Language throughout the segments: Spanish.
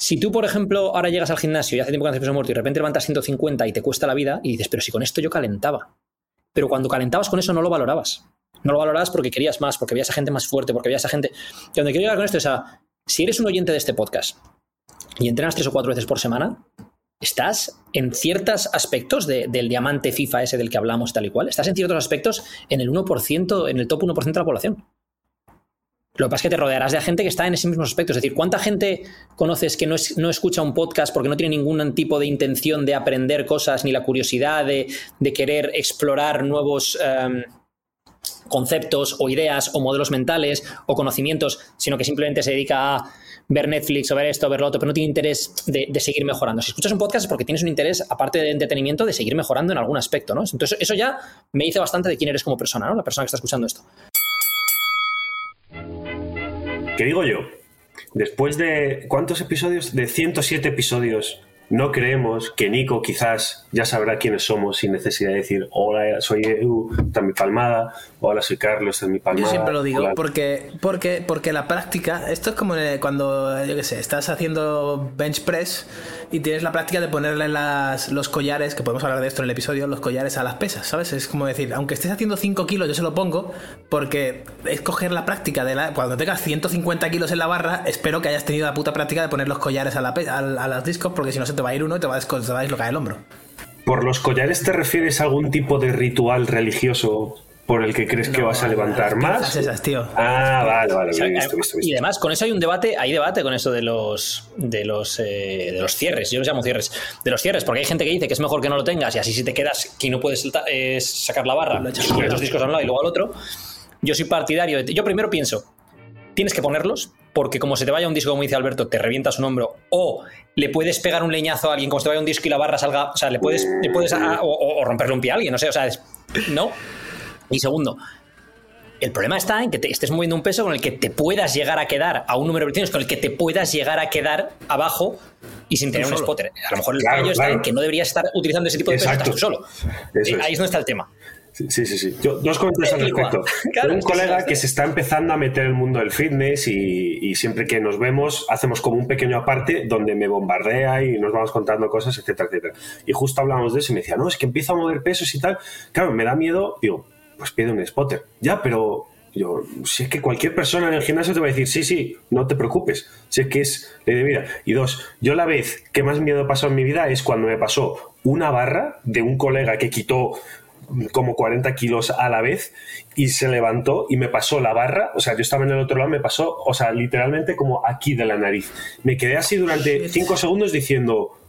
Si tú, por ejemplo, ahora llegas al gimnasio y hace tiempo que haces peso muerto y de repente levantas 150 y te cuesta la vida y dices, pero si con esto yo calentaba. Pero cuando calentabas con eso no lo valorabas. No lo valorabas porque querías más, porque veías a gente más fuerte, porque veías a gente. Y donde quiero llegar con esto es a. Si eres un oyente de este podcast y entrenas tres o cuatro veces por semana, estás en ciertos aspectos del diamante FIFA ese del que hablamos tal y cual, estás en ciertos aspectos en el 1%, en el top 1% de la población. Lo que pasa es que te rodearás de gente que está en ese mismo aspecto. Es decir, ¿cuánta gente conoces que no, escucha un podcast porque no tiene ningún tipo de intención de aprender cosas, ni la curiosidad de, querer explorar nuevos em, conceptos o ideas o modelos mentales o conocimientos, sino que simplemente se dedica a ver Netflix o ver esto, ver lo otro, pero no tiene interés de, de, seguir mejorando. Si escuchas un podcast es porque tienes un interés, aparte de entretenimiento, de seguir mejorando en algún aspecto, ¿no? Entonces, eso ya me dice bastante de quién eres como persona, ¿no? La persona que está escuchando esto. ¿Qué digo yo? Después de. ¿Cuántos episodios? De 107 episodios no creemos que Nico quizás ya sabrá quiénes somos sin necesidad de decir hola, soy Edu, está mi palmada, hola, soy Carlos, está mi palmada. Yo siempre lo digo porque, porque, porque la práctica, esto es como cuando, yo qué sé, estás haciendo bench press y tienes la práctica de ponerle los collares, que podemos hablar de esto en el episodio, los collares a las pesas, ¿sabes? Es como decir, aunque estés haciendo 5 kilos, yo se lo pongo porque es coger la práctica de la, cuando tengas 150 kilos en la barra, espero que hayas tenido la puta práctica de poner los collares a, la, a, a las discos porque si no se te va a ir uno y te va a, te el hombro. ¿Por los collares te refieres a algún tipo de ritual religioso por el que crees que vas a levantar más? Esas, tío. Ah, vale, vale. Y además, con eso hay un debate, hay debate con eso de los de los eh, de los cierres. Yo los llamo cierres. De los cierres, porque hay gente que dice que es mejor que no lo tengas y así si te quedas que no puedes eh, sacar la barra, los discos a un lado y luego al otro. Yo soy partidario de. Yo primero pienso, tienes que ponerlos, porque como se te vaya un disco, como dice Alberto, te revientas un hombro, o le puedes pegar un leñazo a alguien, como se te vaya un disco y la barra salga, o sea, le puedes, le puedes o, romperle un pie a alguien, no sé, o sea, no. Y segundo, el problema está en que te estés moviendo un peso con el que te puedas llegar a quedar a un número de repeticiones, con el que te puedas llegar a quedar abajo y sin tener un spotter. A lo mejor el fallo está en que no deberías estar utilizando ese tipo de peso, estás tú solo. Ahí es donde está el tema. Sí, sí, sí. Yo, dos comentarios al respecto. Un colega que se está empezando a meter en el mundo del fitness y, siempre que nos vemos hacemos como un pequeño aparte donde me bombardea y nos vamos contando cosas, etcétera, etcétera. Y justo hablamos de eso y me decía, no, es que empiezo a mover pesos y tal. Claro, me da miedo. Digo, pues pide un spotter. Ya, pero yo, si es que cualquier persona en el gimnasio te va a decir, sí, sí, no te preocupes, si es que es ley de vida. Y dos, yo la vez que más miedo he pasado en mi vida es cuando me pasó una barra de un colega que quitó como 40 kilos a la vez y se levantó y me pasó la barra, o sea, yo estaba en el otro lado, me pasó, o sea, literalmente como aquí de la nariz. Me quedé así durante 5 segundos diciendo,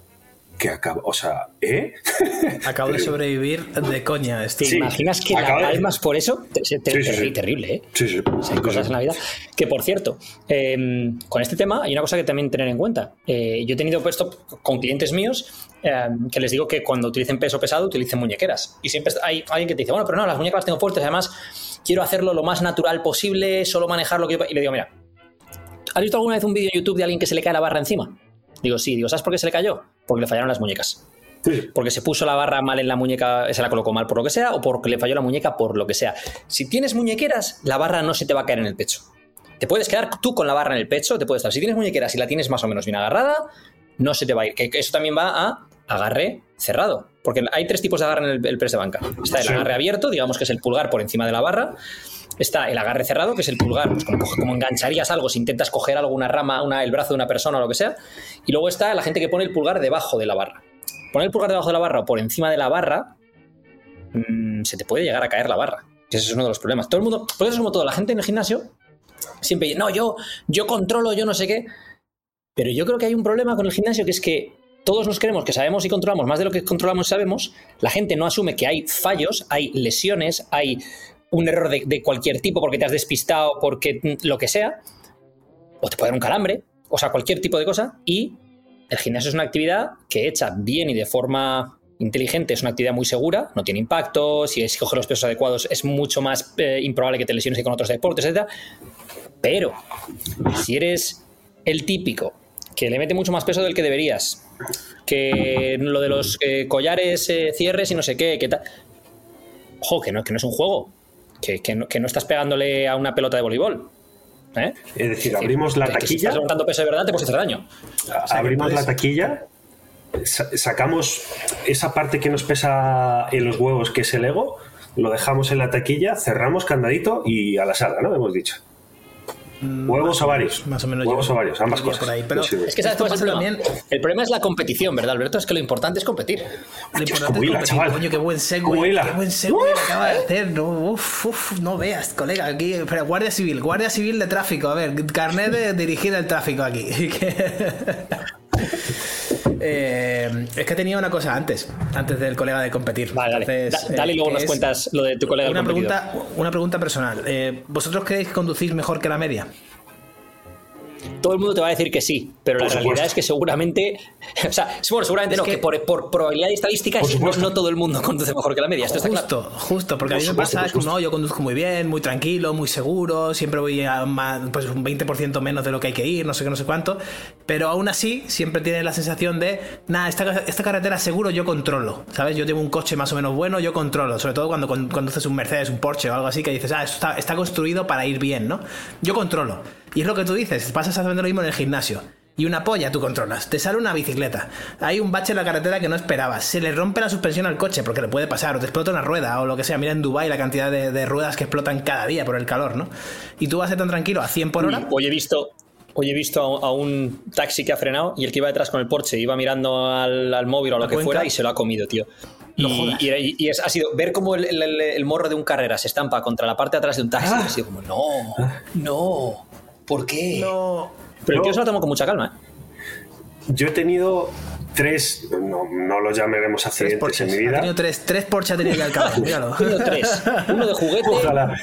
que acabo, o sea, ¿eh? Acabo de sobrevivir de coña. ¿Te imaginas que la palmas por eso? Terrible, ¿eh? Sí, sí. hay cosas en la vida. Que por cierto, em, con este tema hay una cosa que también tener en cuenta. Eh, yo he tenido puesto con clientes míos em, que les digo que cuando utilicen peso pesado utilicen muñequeras. Y siempre hay alguien que te dice, bueno, pero no, las muñecas las tengo fuertes, además quiero hacerlo lo más natural posible, solo manejar lo que Y le digo, mira, ¿has visto alguna vez un vídeo en YouTube de alguien que se le cae la barra encima? Digo, sí, digo, ¿sabes por qué se le cayó? Porque le fallaron las muñecas. Porque se puso la barra mal en la muñeca, se la colocó mal por lo que sea, o porque le falló la muñeca por lo que sea. Si tienes muñequeras, la barra no se te va a caer en el pecho. Te puedes quedar tú con la barra en el pecho, te puedes estar. Si tienes muñequeras y la tienes más o menos bien agarrada, no se te va a ir. Que eso también va a agarre cerrado. Porque hay tres tipos de agarre en el, press de banca. Está el agarre abierto, digamos que es el pulgar por encima de la barra. Está el agarre cerrado, que es el pulgar, pues como, engancharías algo si intentas coger alguna rama, el brazo de una persona o lo que sea. Y luego está la gente que pone el pulgar debajo de la barra. Poner el pulgar debajo de la barra o por encima de la barra, mm, se te puede llegar a caer la barra. Ese es uno de los problemas. Todo el mundo, por eso como toda la gente en el gimnasio, siempre, no, yo, yo controlo, yo no sé qué. Pero yo creo que hay un problema con el gimnasio que es que todos nos creemos que sabemos y controlamos más de lo que controlamos y sabemos. La gente no asume que hay fallos, hay lesiones, hay un error de, cualquier tipo porque te has despistado, porque lo que sea, o te puede dar un calambre, o sea, cualquier tipo de cosa, y el gimnasio es una actividad que hecha bien y de forma inteligente es una actividad muy segura, no tiene impacto, si coges los pesos adecuados es mucho más eh, improbable que te lesiones que con otros deportes, etc. Pero si eres el típico que le mete mucho más peso del que deberías, que lo de los eh, collares, eh, cierres y no sé qué, que tal... Ojo, no, que no es un juego, que, no, estás pegándole a una pelota de voleibol. ¿eh? Es decir, abrimos la taquilla. si estás levantando peso de verdad, te puedes hacer daño. abrimos la taquilla, sacamos esa parte que nos pesa en los huevos, que es el ego, lo dejamos en la taquilla, cerramos candadito y a la sala, ¿no? Hemos dicho. Mm, Huevos o varios. Más o menos. Huevos o varios, ambas cosas. Pero es que sabes cuál es el problema. El problema es la competición, ¿verdad, Alberto? Es que lo importante es competir. Lo importante es competir. Chaval. Coño, qué buen segue. Qué buen segue acaba de hacer. No, uf, uf, no veas, colega. Aquí, pero Guardia Civil, Guardia Civil de Tráfico. A ver, carnet de dirigir el tráfico aquí. Eh, es que tenía una cosa antes, antes del colega de competir. Vale, dale. dale y luego nos cuentas lo de tu colega una pregunta, Una pregunta personal. Eh, ¿Vosotros creéis que conducís mejor que la media? Todo el mundo te va a decir que sí, pero la realidad es que seguramente, o sea, bueno, seguramente no, que, por, probabilidad y estadística no, todo el mundo conduce mejor que la media. Esto justo, está claro. justo, porque a mí me pasa que no, yo conduzco muy bien, muy tranquilo, muy seguro, siempre voy a pues, un 20% menos de lo que hay que ir, no sé qué, no sé cuánto, pero aún así siempre tienes la sensación de, nada, esta, esta carretera seguro yo controlo, ¿sabes? Yo tengo un coche más o menos bueno, yo controlo, sobre todo cuando conduces un Mercedes, un Porsche o algo así, que dices, ah, esto está, está construido para ir bien, ¿no? Yo controlo. Y es lo que tú dices, pasa exactamente lo mismo en el gimnasio. Y una polla tú controlas. Te sale una bicicleta. Hay un bache en la carretera que no esperabas. Se le rompe la suspensión al coche porque le puede pasar. O te explota una rueda o lo que sea. Mira en Dubai la cantidad de, ruedas que explotan cada día por el calor, ¿no? Y tú vas a ser tan tranquilo a 100 por hora. hoy he visto, Hoy he visto a, un taxi que ha frenado y el que iba detrás con el Porsche iba mirando al, móvil o a lo que fuera y se lo ha comido, tío. Y, y, ha sido ver cómo el, morro de un carrera se estampa contra la parte de atrás de un taxi. Ah. Ha sido como, no, no. ¿Por qué? No. Pero yo, se lo tomo con mucha calma. ¿eh? Yo he tenido tres, no, no los llamaremos accidentes en mi vida. Ha tenido tres, tres Porsche ha tenido que al míralo. tres. Uno de juguete,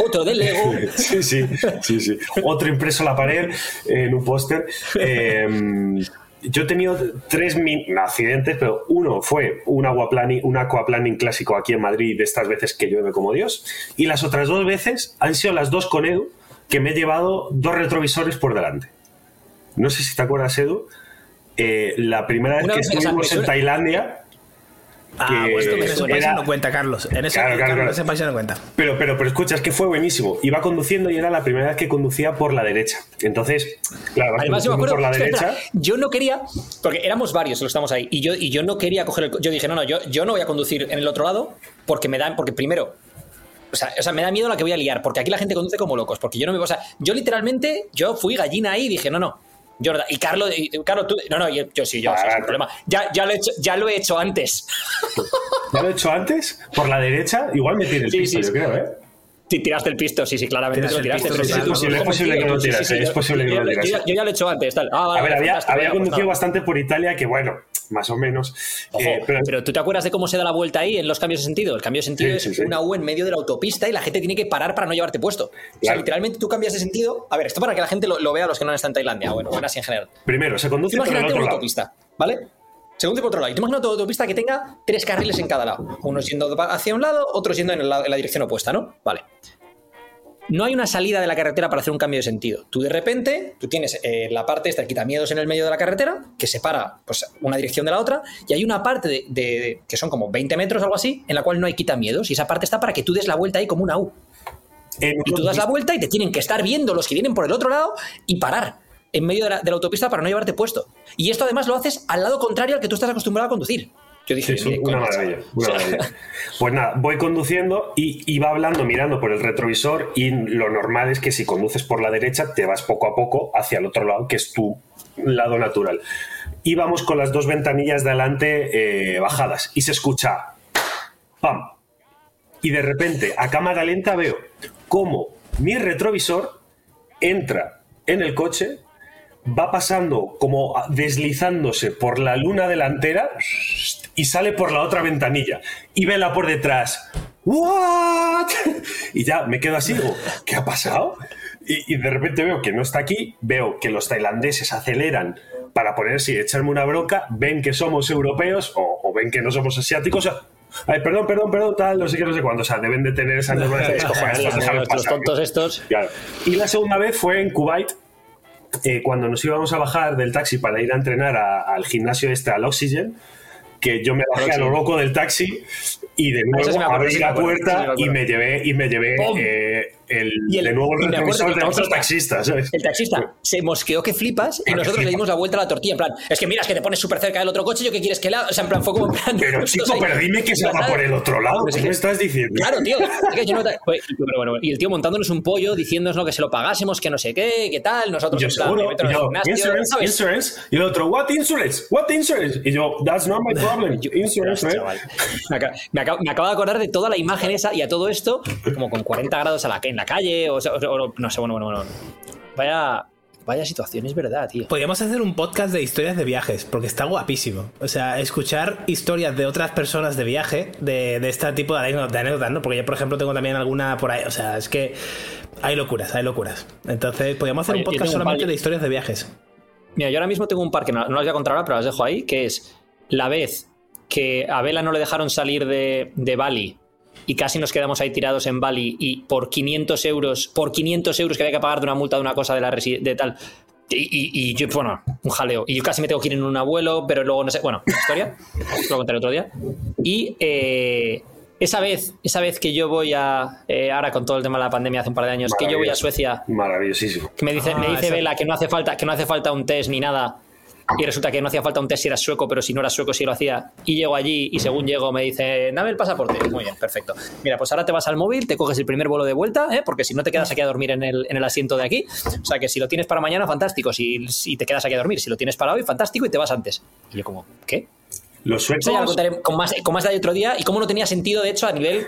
otro de Lego. Sí, sí, sí, sí. Otro impreso a la pared en un póster. Em, yo he tenido tres accidentes, pero uno fue un, aquaplaning, un aquaplaning clásico aquí en Madrid, de estas veces que llueve como Dios, y las otras dos veces han sido las dos con Edu, que me he llevado dos retrovisores por delante. No sé si te acuerdas, Edu. Eh, la primera vez que estuvimos en Tailandia. Ah, pues en ese país no cuenta, Carlos. En ese, país no cuenta. Pero, pero, pero escucha, es que fue buenísimo. Iba conduciendo y era la primera vez que conducía por la derecha. Entonces, claro, Además, yo me acuerdo, por la derecha. yo no quería, porque éramos varios los que estamos ahí, y yo, y yo no quería coger el. Yo dije, no, no, yo, yo no voy a conducir en el otro lado porque me dan, porque primero o sea, me da miedo la que voy a liar, porque aquí la gente conduce como locos, porque yo no me... O sea, yo literalmente, yo fui gallina ahí y dije, no, no, Jordan, y Carlos, y, Carlos, tú, no, no, yo, sí, yo, sin problema. Ya, ya, lo he hecho, ya lo he hecho antes. ¿Ya lo he hecho antes? ¿Por la derecha? Igual me tiene el piso, yo creo, ¿eh? tiraste el pisto, sí, sí, claramente lo tiraste. es, posible, es posible que no tirase, es posible que no tirase. Yo, ya lo he hecho antes, tal. Ah, a ver, había, había conducido bastante por Italia, que bueno, más o menos. Eh, pero, tú te acuerdas de cómo se da la vuelta ahí en los cambios de sentido. El cambio de sentido es una U en medio de la autopista y la gente tiene que parar para no llevarte puesto. O sea, literalmente tú cambias de sentido. A ver, esto para que la gente lo, vea, los que no están en Tailandia, bueno, bueno, así en general. Primero, se conduce por una autopista, ¿vale? Se conduce por otro lado. Y tú imaginas una autopista que tenga tres carriles en cada lado. Uno yendo hacia un lado, otro yendo en la dirección opuesta, ¿no? Vale no hay una salida de la carretera para hacer un cambio de sentido. Tú de repente, tú tienes eh, la parte esta, quitamiedos en el medio de la carretera, que separa pues, una dirección de la otra, y hay una parte de, que son como 20 metros o algo así, en la cual no hay quitamiedos, y esa parte está para que tú des la vuelta ahí como una U. y tú das la vuelta y te tienen que estar viendo los que vienen por el otro lado y parar en medio de la, de la autopista para no llevarte puesto. Y esto además lo haces al lado contrario al que tú estás acostumbrado a conducir. Yo dije, sí, una, maravilla, Pues nada, voy conduciendo y iba hablando mirando por el retrovisor y lo normal es que si conduces por la derecha te vas poco a poco hacia el otro lado, que es tu lado natural. Íbamos con las dos ventanillas de adelante eh, bajadas y se escucha ¡pam! Y de repente, a cámara lenta veo cómo mi retrovisor entra en el coche, va pasando como deslizándose por la luna delantera y sale por la otra ventanilla y vela por detrás. ¿What? Y ya me quedo así, digo, ¿qué ha pasado? Y, de repente veo que no está aquí, veo que los tailandeses aceleran para ponerse y echarme una bronca, ven que somos europeos o, ven que no somos asiáticos. Ay, perdón, perdón, perdón, tal, no sé qué, no sé cuándo. O sea, deben de tener esa norma los tontos estos. Y la segunda vez fue en Kuwait, eh, cuando nos íbamos a bajar del taxi para ir a entrenar al gimnasio este, al Oxygen que yo me bajé a lo loco del taxi Y de nuevo abrí la puerta y me llevé, y me llevé eh, el, de nuevo el retrovisor de otros taxistas. ¿sabes? El taxista se mosqueó que flipas y nosotros le dimos la vuelta a la tortilla. En plan, es que miras que te pones súper cerca del otro coche, ¿yo qué quieres que le haga? O sea, en plan, fue como en plan. Pero chico, pero dime que se va por el otro lado. ¿Qué me estás diciendo? Claro, tío. y el tío montándonos un pollo, diciéndonos que se lo pagásemos, que no sé qué, qué tal. Nosotros, yo seguro. Insurance, insurance. Y el otro, what insurance? What insurance? Y yo, that's not my problem. Insurance, Me, acabo, me acabo de acordar de toda la imagen esa y a todo esto, como con 40 grados a la, en la calle, o, no sé, bueno, bueno, bueno. Vaya, Vaya situación, es verdad, tío. Podríamos hacer un podcast de historias de viajes, porque está guapísimo. O sea, escuchar historias de otras personas de viaje, de, de este tipo de anécdotas, ¿no? Porque yo, por ejemplo, tengo también alguna por ahí. O sea, es que hay locuras, hay locuras. Entonces, podríamos hacer un podcast solamente de historias de viajes. Mira, yo ahora mismo tengo un par que no, no las voy a contar ahora, pero las dejo ahí, que es la vez que a Vela no le dejaron salir de, de Bali y casi nos quedamos ahí tirados en Bali y por 500 euros, por 500 euros que había que pagar de una multa de una cosa de la de tal. Y, yo, bueno, un jaleo. Y yo casi me tengo que ir en un abuelo, pero luego no sé. Bueno, historia. lo contaré otro día. Y eh, esa vez, esa vez que yo voy a. Eh, ahora con todo el tema de la pandemia hace un par de años, que yo voy a Suecia. Maravillosísimo. Que me dice, me ah, dice Vela que no hace falta, que no hace falta un test ni nada y resulta que no hacía falta un test si era sueco, pero si no era sueco sí lo hacía. Y llego allí y según llego me dice, dame el pasaporte. Muy bien, perfecto. Mira, pues ahora te vas al móvil, te coges el primer vuelo de vuelta, ¿eh? porque si no te quedas aquí a dormir en el, en el, asiento de aquí. O sea que si lo tienes para mañana, fantástico. Si, si te quedas aquí a dormir, si lo tienes para hoy, fantástico y te vas antes. Y yo como, ¿qué? Los suecos... ya lo contaré con más, con más de otro día y cómo no tenía sentido, de hecho, a nivel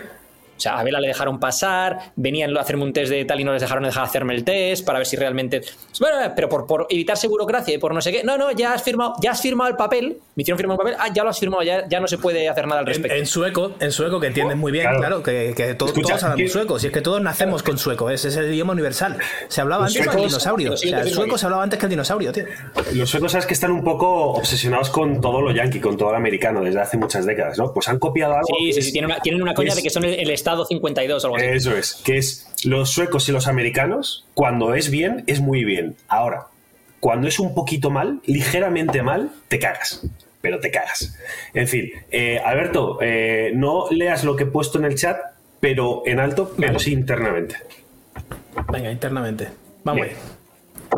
o sea, a Vela le dejaron pasar, venían a hacerme un test de tal y no les dejaron dejar hacerme el test para ver si realmente. Bueno, pero por, por evitarse burocracia y por no sé qué. No, no, ya has firmado, ya has firmado el papel. Me hicieron firmar un papel. Ah, ya lo has firmado, ya, ya no se puede hacer nada al respecto. En, sueco, en sueco, que entienden muy bien, claro, que, que todos hablamos sueco. Si es que todos nacemos con sueco, es, es el idioma universal. Se hablaba antes que el dinosaurio. O sea, el sueco se hablaba antes que el dinosaurio, tío. Los suecos, sabes que están un poco obsesionados con todo lo yankee, con todo lo americano desde hace muchas décadas, ¿no? Pues han copiado algo. Sí, sí, sí, tienen una, tienen una coña de que son el, el Estado 52 o eso es, que es los suecos y los americanos, cuando es bien, es muy bien. Ahora, cuando es un poquito mal, ligeramente mal, te cagas. Pero te cagas. En fin, eh, Alberto, eh, no leas lo que he puesto en el chat, pero en alto, pero sí internamente. Venga, internamente. Vamos.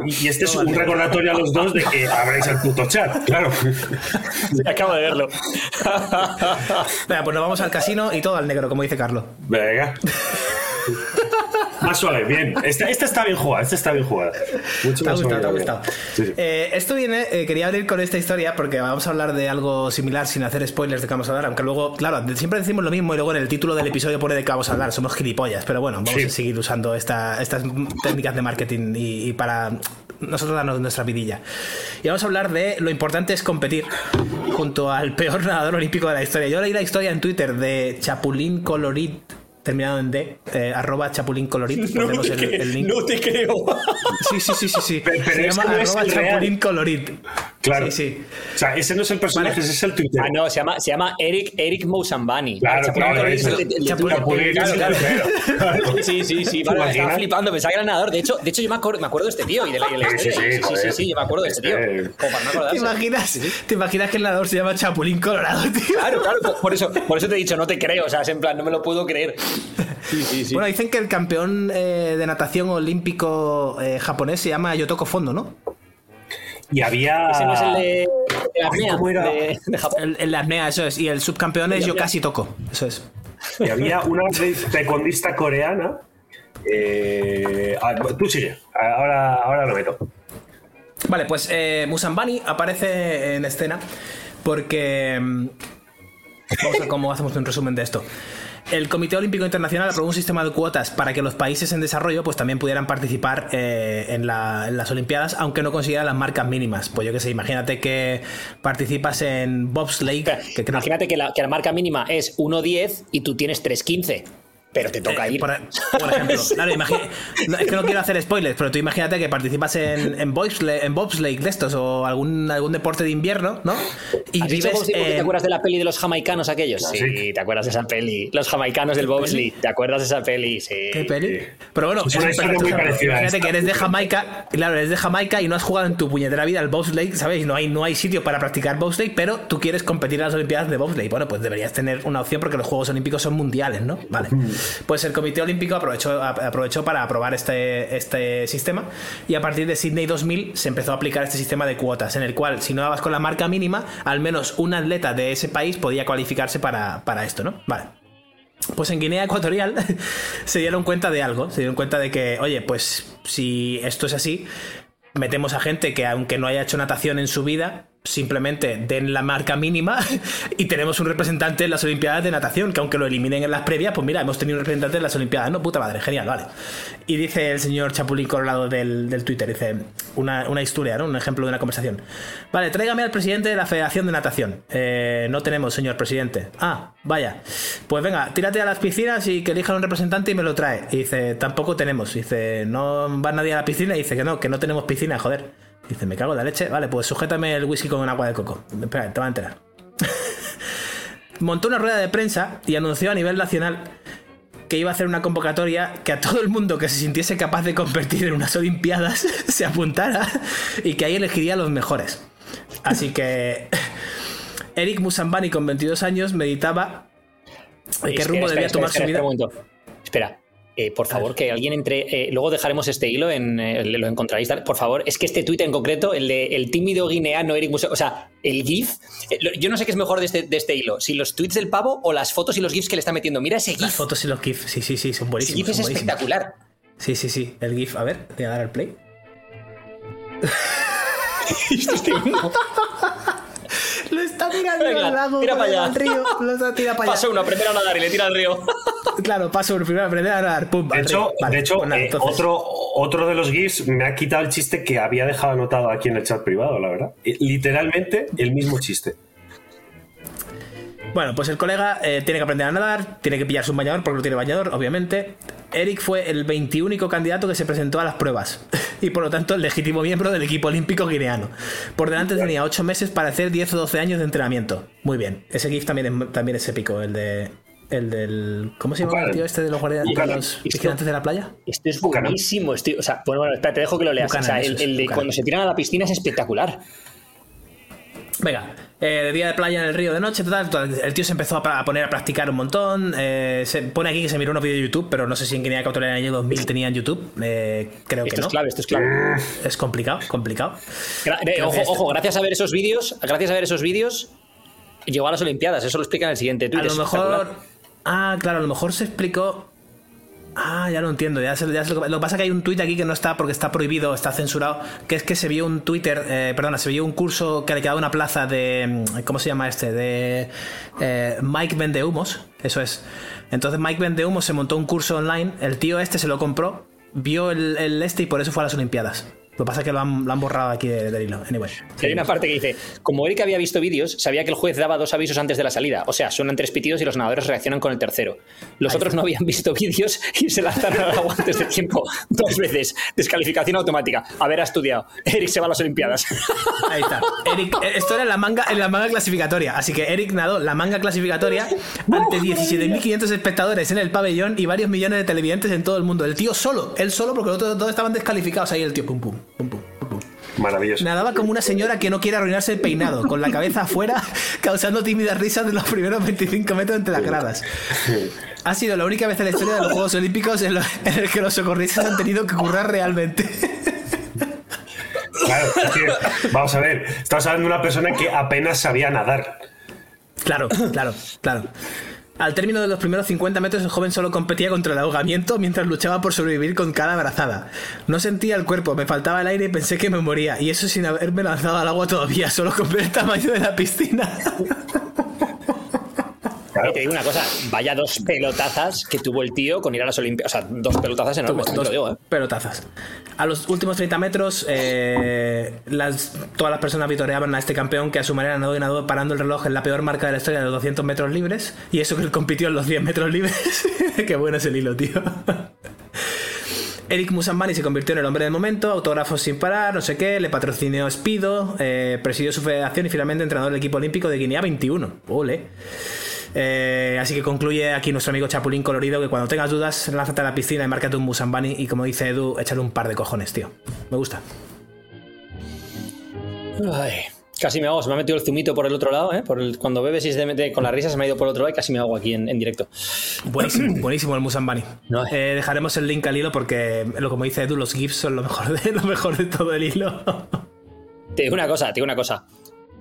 Y, este es un recordatorio a los dos de que abráis el puto chat, claro. Acabo de verlo. Venga, pues nos vamos al casino y todo al negro, como dice Carlos. Venga. más suave, bien. Esta, está bien jugada, esta está bien jugada. Mucho más gustado, eh, esto viene, eh, quería abrir con esta historia porque vamos a hablar de algo similar sin hacer spoilers de vamos a aunque luego, claro, siempre decimos lo mismo y luego en el título del episodio pone de vamos a somos gilipollas, pero bueno, vamos a seguir usando estas técnicas de marketing y, para nosotros darnos nuestra vidilla. Y vamos a hablar de lo importante es competir junto al peor nadador olímpico de la historia. Yo leí la historia en Twitter de Chapulín Colorit terminado en D, eh, arroba chapulín colorit. No, el, el link. no te creo. Sí, sí, sí, sí. sí. Pero, Se llama arroba chapulín colorit. Claro. Sí, sí. O sea, ese no es el personaje, ese es el Twitter. Ah, no, se llama, se llama Eric, Eric Mousambani. Claro, claro. El. Sí, sí, sí. Vale, estaba flipando, pensaba que era nadador. De hecho, de hecho yo me acuerdo, me acuerdo de este tío y de la, de la sí, sí, sí, sí, sí, yo me acuerdo de este tío. Como para no ¿Te imaginas, ¿Te imaginas que el nadador se llama Chapulín Colorado, tío? Claro, claro. Por eso, por eso te he dicho, no te creo. O sea, es en plan, no me lo puedo creer. Bueno, dicen que el campeón eh, de natación olímpico eh, japonés se llama Yotoko Fondo, ¿no? Y había. Ese no es el de, la apnea. De, de Japón. El, apnea, eso es. Y el subcampeón es Yo casi toco. Eso es. Y había una taekwondista coreana. Eh, ah, tú sigue. Ahora, ahora lo meto. Vale, pues eh, Musambani aparece en escena porque. Mm, vamos a ver cómo hacemos un resumen de esto el Comité Olímpico Internacional aprobó un sistema de cuotas para que los países en desarrollo pues también pudieran participar eh, en, las Olimpiadas, aunque no consiguieran las marcas mínimas. Pues yo que sé, imagínate que participas en bobsleigh. Que imagínate que la, que la marca mínima es 1.10 y tú tienes 3.15 pero te toca eh, ir. Por, ejemplo, es que no quiero hacer spoilers, pero tú imagínate que participas en, en, bobsleigh, en bobsleigh de estos o algún, algún deporte de invierno, ¿no? y ¿Te acuerdas de la peli de los jamaicanos aquellos? sí, te acuerdas de esa peli. Los jamaicanos del bobsleigh, ¿te acuerdas de esa peli? Sí. ¿Qué peli? Pero bueno, es una historia muy parecida. Fíjate que eres de Jamaica, claro, eres de Jamaica y no has jugado en tu puñetera vida al bobsleigh, ¿sabes? No hay, no hay sitio para practicar bobsleigh, pero tú quieres competir en las Olimpiadas de bobsleigh. Bueno, pues deberías tener una opción porque los Juegos Olímpicos son mundiales, ¿no? Vale. Mm. Pues el Comité Olímpico aprovechó, aprovechó para aprobar este, este sistema y a partir de Sydney 2000 se empezó a aplicar este sistema de cuotas en el cual si no dabas con la marca mínima, al menos un atleta de ese país podía cualificarse para, para esto, ¿no? Vale. Pues en Guinea Ecuatorial se dieron cuenta de algo, se dieron cuenta de que, oye, pues si esto es así, metemos a gente que aunque no haya hecho natación en su vida, simplemente den la marca mínima y tenemos un representante en las Olimpiadas de natación, que aunque lo eliminen en las previas, pues mira, hemos tenido un representante en las Olimpiadas, no, puta madre, genial, vale. Y dice el señor Chapulín Colorado del, del Twitter, dice una, una, historia, ¿no? Un ejemplo de una conversación. Vale, tráigame al presidente de la Federación de Natación. Eh, no tenemos, señor presidente. Ah, vaya. Pues venga, tírate a las piscinas y que elijan un representante y me lo trae. Y dice, tampoco tenemos. dice, no va nadie a la piscina y dice que no, que no tenemos piscina, joder. Dice, me cago en la leche. Vale, pues sujétame el whisky con un agua de coco. Espera, te va a enterar. Montó una rueda de prensa y anunció a nivel nacional que iba a hacer una convocatoria que a todo el mundo que se sintiese capaz de competir en unas Olimpiadas se apuntara y que ahí elegiría a los mejores. Así que Eric Musambani con 22 años meditaba en qué rumbo debía tomar su vida. Espera, eh, por favor, que alguien entre. Eh, luego dejaremos este hilo, en, eh, lo encontraréis. Por favor, es que este tuit en concreto, el de el tímido guineano Eric Museo, o sea, el GIF. yo no sé qué es mejor de este, de este, hilo, si los tweets del pavo o las fotos y los GIFs que le está metiendo. Mira ese GIF. Las fotos y los GIFs, sí, sí, sí, son buenísimos. El GIF es espectacular. Sí, sí, sí. El GIF, a ver, voy a dar al play. Esto es lo está tirando al lago. Tira para allá. Al río. Lo está tirando para allá. Paso uno, aprender a nadar y le tira al río. Claro, paso uno, primero aprender a nadar. Pum, de hecho, de hecho pues eh, otro, otro de los GIFs me ha quitado el chiste que había dejado anotado aquí en el chat privado, la verdad. Eh, literalmente el mismo chiste. Bueno, pues el colega eh, tiene que aprender a nadar, tiene que pillarse un bañador porque no tiene bañador, obviamente. Eric fue el 21 candidato que se presentó a las pruebas y por lo tanto el legítimo miembro del equipo olímpico guineano. Por delante tenía 8 meses para hacer 10 o 12 años de entrenamiento. Muy bien. Ese GIF también es, también es épico, el de el del. ¿Cómo se llama el tío este de los guardianes de los vigilantes de la playa? Este es buenísimo. o sea, bueno, bueno, espera, te dejo que lo leas. o sea, el, de cuando se tiran a la piscina es espectacular. Venga, eh, de día de playa en el río de noche, total, el tío se empezó a, poner a practicar un montón. Eh, se pone aquí que se miró unos vídeos de YouTube, pero no sé si en Guinea Ecuatorial en el año 2000 tenían YouTube. Eh, creo que no. es clave, esto es clave. Es complicado, complicado. ojo, ojo, gracias a ver esos vídeos, gracias a ver esos vídeos, llegó a las Olimpiadas. Eso lo explica en el siguiente tweet. A lo mejor. Ah, claro, a lo mejor se explicó Ah, ya lo entiendo. Ya, lo, que pasa que hay un tuit aquí que no está porque está prohibido, está censurado, que es que se vio un Twitter, eh, perdona, se vio un curso que le quedaba una plaza de, mm, ¿cómo se llama este? De eh, Mike Vende Humos, eso es. Entonces Mike Vende Humos se montó un curso online, el tío este se lo compró, vio el este y por eso fue a las Olimpiadas. Lo que pasa es que lo han, borrado aquí del hilo. Anyway. hay una parte que dice, como Eric había visto vídeos, sabía que el juez daba dos avisos antes de la salida. O sea, suenan tres pitidos y los nadadores reaccionan con el tercero. Los otros no habían visto vídeos y se lanzaron al agua antes de tiempo dos veces. Descalificación automática. Haber estudiado. Eric se va a las Olimpiadas. Ahí está. Eric, esto era en la manga, en la manga clasificatoria. Así que Eric nadó la manga clasificatoria ante 17.500 espectadores en el pabellón y varios millones de televidentes en todo el mundo. El tío solo, él solo, porque todos, todos estaban descalificados ahí el tío, pum, pum. Maravilloso. Nadaba como una señora que no quiere arruinarse el peinado, con la cabeza afuera, causando tímidas risas de los primeros 25 metros entre las gradas. Ha sido la única vez en la historia de los Juegos Olímpicos en, el que los socorristas han tenido que currar realmente. Claro, vamos a ver, estamos hablando de una persona que apenas sabía nadar. Claro, claro, claro. Al término de los primeros 50 metros, el joven solo competía contra el ahogamiento mientras luchaba por sobrevivir con cada abrazada. No sentía el cuerpo, me faltaba el aire y pensé que me moría. Y eso sin haberme lanzado al agua todavía, solo compré el tamaño de la piscina. Y te digo una cosa, vaya dos pelotazas que tuvo el tío con ir a las Olimpiadas. O sea, dos pelotazas enormes, dos, digo, ¿eh? pelotazas. A los últimos 30 metros, eh, las, todas las personas vitoreaban a este campeón que a su manera nadó y nadó parando el reloj en la peor marca de la historia de los 200 metros libres. Y eso que él compitió en los 10 metros libres. Qué bueno es el hilo, tío. Eric Musambani se convirtió en el hombre del momento, autógrafos sin parar, no sé qué, le patrocinó Spido, eh, presidió su federación y finalmente entrenador del equipo olímpico de Guinea 21. Ole. Eh, así que concluye aquí nuestro amigo Chapulín Colorido que cuando tengas dudas, lánzate a la piscina y márcate un Musambani y como dice Edu, échale un par de cojones, tío. Me gusta. Ay, casi me hago, se me ha metido el zumito por el otro lado, ¿eh? Por el, cuando bebes y se mete con la risa se me ha ido por el otro lado y casi me hago aquí en, directo. Buenísimo, buenísimo el Musambani. Eh, dejaremos el link al hilo porque, lo como dice Edu, los GIFs son lo mejor de, lo mejor de todo el hilo. te digo una cosa, te digo una cosa.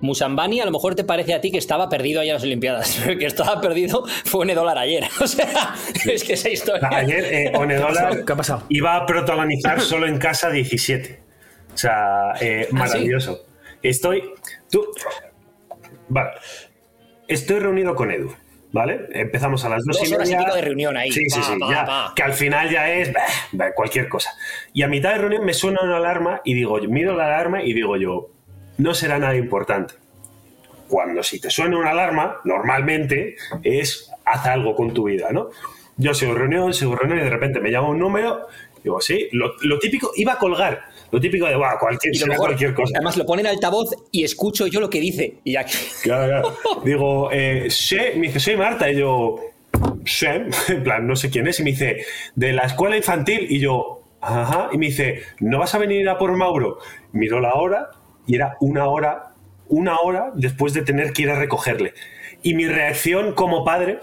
Musambani a lo mejor te parece a ti que estaba perdido allá en las Olimpiadas. El que estaba perdido fue Onedolar ayer. O sea, es que esa historia. Ayer eh, Onedolar ¿Qué ha pasado? iba a protagonizar solo en casa 17. O sea, eh, ¿Ah, maravilloso. Estoy. Tú. Vale. Estoy reunido con Edu. ¿Vale? Empezamos a las dos, Dos y horas y media. de reunión ahí. Sí, sí, sí. pa, ya, pa. Que al final ya es bah, bah, cualquier cosa. Y a mitad de reunión me suena una alarma y digo, yo miro la alarma y digo yo, no será nada importante. Cuando si te suena una alarma, normalmente es haz algo con tu vida, ¿no? Yo sigo reunión, sigo reunión y de repente me llama un número, digo, sí, lo, lo típico, iba a colgar, lo típico de, "Buah, cualquier, mejor, cualquier cosa. Además lo pone en altavoz y escucho yo lo que dice. Y ya que- Claro, claro. Digo, eh, sé, me dice, soy Marta. Y yo, sé, en plan, no sé quién es. Y me dice, de la escuela infantil. Y yo, ajá. Y me dice, ¿no vas a venir a por Mauro? Miró la hora y era una hora, una hora después de tener que ir a recogerle. Y mi reacción como padre,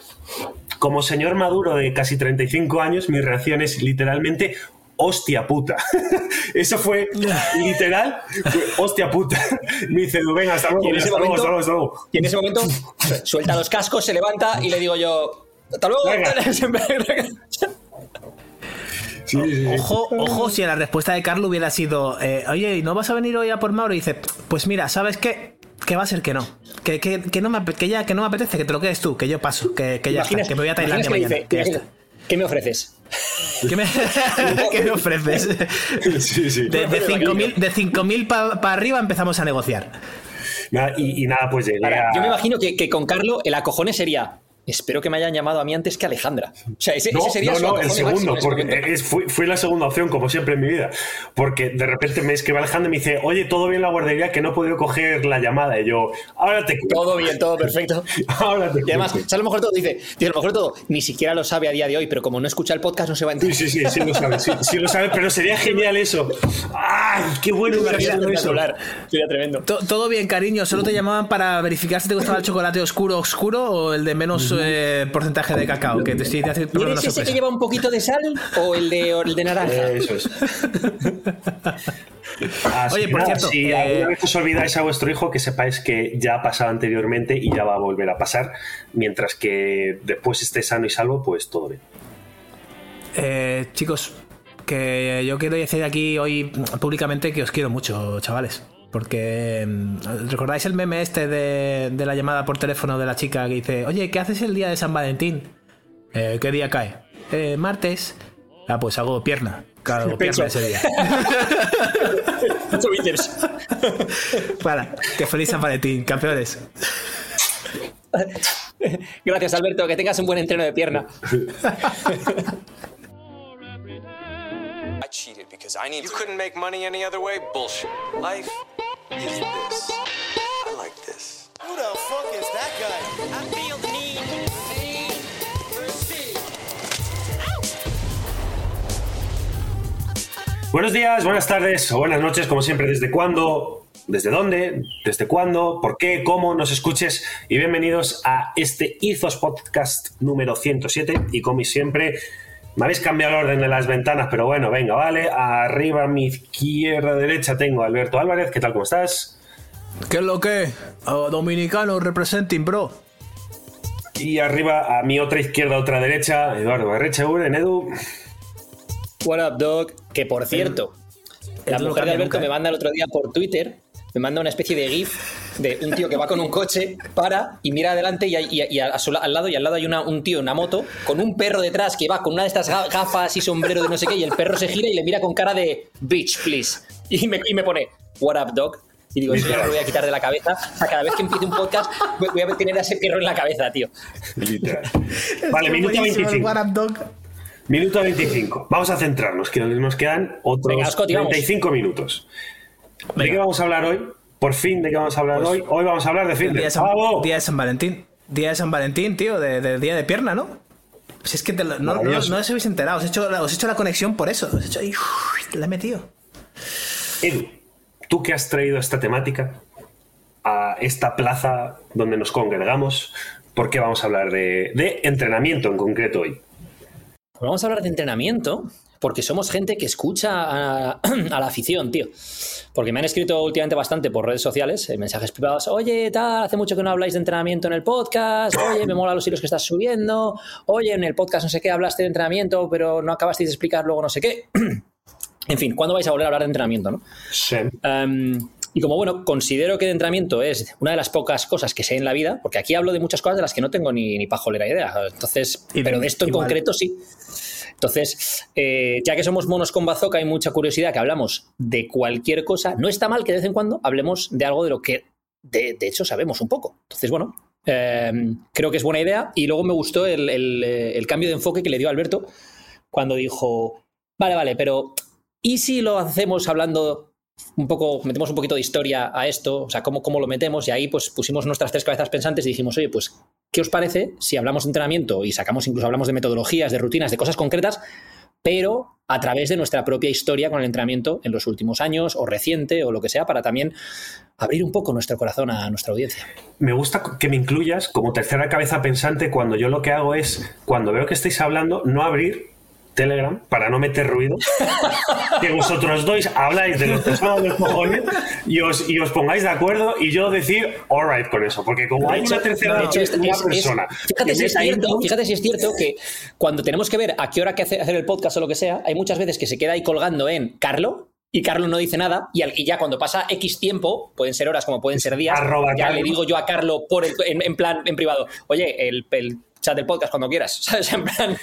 como señor maduro de casi 35 años, mi reacción es literalmente hostia puta. Eso fue literal, fue, hostia puta. Me dice, venga, hasta luego, Y en ese hasta luego, momento- hasta luego, hasta luego. Y en ese momento suelta los cascos, se levanta y le digo yo, hasta luego. Venga. Sí, sí, sí. Ojo, ojo, si la respuesta de Carlos hubiera sido, eh, oye, ¿y no vas a venir hoy a por Mauro? Y dice, pues mira, ¿sabes qué? Que va a ser que no. Que, que, que no me, que ya que no me apetece, que te lo quedes tú, que yo paso, que, que ya está, que me voy a Tailandia mañana. que que ya dice, está. ¿Qué me ofreces? ¿Qué me, qué me ofreces? Sí, sí. De, de 5.000 de 5.000 para arriba empezamos a negociar. Y, y nada, pues llegué a- yo me imagino que, que con Carlo el acojone sería. Espero que me hayan llamado a mí antes que a Alejandra. O sea, ese, No, ese sería no, su no, el segundo, porque es, fui, fui la segunda opción, como siempre en mi vida. Porque de repente me escribe Alejandro y me dice, oye, todo bien en la guardería, que no he podido coger la llamada. Y yo, ahora te cuento. Todo bien, todo perfecto. Ahora te Y además, cuento. ¿sabes lo mejor todo? Dice, tío, lo mejor todo, ni siquiera lo sabe a día de hoy, pero como no escucha el podcast, no se va a Sí, enterar. sí, sí, sí lo sabe, sí, sí lo sabe, pero sería genial eso. ¡Ay, qué bueno Sería. Sería tremendo. To- Todo bien, cariño. Solo te llamaban para verificar si te gustaba el chocolate oscuro oscuro o el de menos porcentaje de cacao. Que te estoy haciendo ¿Y una eres ese sorpresa. que lleva un poquito de sal o el de, o el de naranja? Eso es. Así Oye, por nada, cierto, si eh, alguna vez os olvidáis a vuestro hijo, que sepáis que ya ha pasado anteriormente y ya va a volver a pasar, mientras que después esté sano y salvo, pues todo bien. Eh, chicos, que yo quiero decir aquí hoy públicamente que os quiero mucho, chavales. Porque mm, ¿recordáis el meme este de, de la llamada por teléfono de la chica que dice, oye, ¿qué haces el día de San Valentín? "Eh, ¿Qué día cae? "Eh, martes. Ah, pues hago pierna. Claro, hago pierna ese día. Para, que feliz San Valentín, campeones. Gracias, Alberto. Que tengas un buen entreno de pierna. I cheated because I need. You couldn't make money any other way? Bullshit. Life is this. I like this. Who the fuck is that guy? I feel the need, need for speed. Buenos días, buenas tardes o buenas noches, como siempre, desde cuándo, desde dónde, desde cuándo, por qué, cómo nos escuches y bienvenidos a este Izos Podcast número 107 y como siempre me habéis cambiado el orden de las ventanas, pero bueno, venga, vale, arriba a mi izquierda, derecha tengo a Alberto Álvarez, ¿qué tal, cómo estás? ¿Qué es lo que? dominicano representing, bro. Y arriba a mi otra izquierda, otra derecha, Eduardo Barrechaur, Edu. What up, dog? Que por cierto, la Edu no mujer de Alberto nunca, me ¿eh? manda el otro día por Twitter, me manda una especie de GIF de un tío que va con un coche, para y mira adelante y, hay- y- y a su la- al lado y al lado hay una- un tío en una moto con un perro detrás que va con una de estas ga- gafas y sombrero de no sé qué y el perro se gira y le mira con cara de bitch, please. Y me, y me pone, what up, dog? Y digo, eso ya me lo voy a quitar de la cabeza. O sea, cada vez que empiece un podcast voy a tener a ese perro en la cabeza, tío. Literal. Vale, minuto Buenísimo, el 25. What Up Dog. Minuto 25. Vamos a centrarnos, que nos quedan otros Venga, Scotty, vamos. 35 minutos. ¿De qué vamos a hablar hoy? Por fin, ¿de qué vamos a hablar hoy? Hoy vamos a hablar de Día de. San, ¡Bravo! día de San Valentín. Día de San Valentín, tío, de, de día de pierna, ¿no? Si es que te lo- no, no, os habéis enterado, os he, hecho, la- os he hecho la conexión por eso. Os he hecho ahí, uf, la he metido. Edu, tú que has traído esta temática a esta plaza donde nos congregamos, ¿por qué vamos a hablar de, de entrenamiento en concreto hoy? Pues vamos a hablar de entrenamiento, porque somos gente que escucha a, a la afición, tío. Porque me han escrito últimamente bastante por redes sociales, en mensajes privados, oye, tal, hace mucho que no habláis de entrenamiento en el podcast, oye, me mola los hilos que estás subiendo, oye, en el podcast no sé qué hablaste de entrenamiento, pero no acabasteis de explicar luego no sé qué. en fin, ¿cuándo vais a volver a hablar de entrenamiento, no? Sí. Um, y como bueno, considero que el entrenamiento es una de las pocas cosas que sé en la vida, porque aquí hablo de muchas cosas de las que no tengo ni, ni pajolera idea. Entonces, pero de esto en igual. concreto sí. Entonces, eh, ya que somos monos con bazooka y mucha curiosidad que hablamos de cualquier cosa, no está mal que de vez en cuando hablemos de algo de lo que de, de hecho sabemos un poco. Entonces, bueno, eh, creo que es buena idea. Y luego me gustó el, el, eh, el cambio de enfoque que le dio Alberto cuando dijo, vale, vale, pero ¿y si lo hacemos hablando un poco, metemos un poquito de historia a esto, o sea, cómo, cómo lo metemos, y ahí pues pusimos nuestras tres cabezas pensantes y dijimos, oye, pues, ¿qué os parece si hablamos de entrenamiento y sacamos, incluso hablamos de metodologías, de rutinas, de cosas concretas, pero a través de nuestra propia historia con el entrenamiento en los últimos años, o reciente, o lo que sea, para también abrir un poco nuestro corazón a nuestra audiencia. Me gusta que me incluyas como tercera cabeza pensante cuando yo lo que hago es, cuando veo que estáis hablando, no abrir Telegram para no meter ruido. que vosotros dois habláis de los pesados cojones y os, y os pongáis de acuerdo y yo decir alright con eso. Porque como hay una tercera hecho, es- una es- es- persona. fíjate, que si es cierto, fíjate si es cierto que cuando tenemos que ver a qué hora que hace- hacer el podcast o lo que sea, hay muchas veces que se queda ahí colgando en Carlo y Carlo no dice nada y, al- y ya cuando pasa X tiempo, pueden ser horas como pueden ser días, Arroba ya Carlo. le digo yo a Carlo por el- en, en plan, en privado, oye, el, el chat del podcast cuando quieras, ¿sabes? En plan,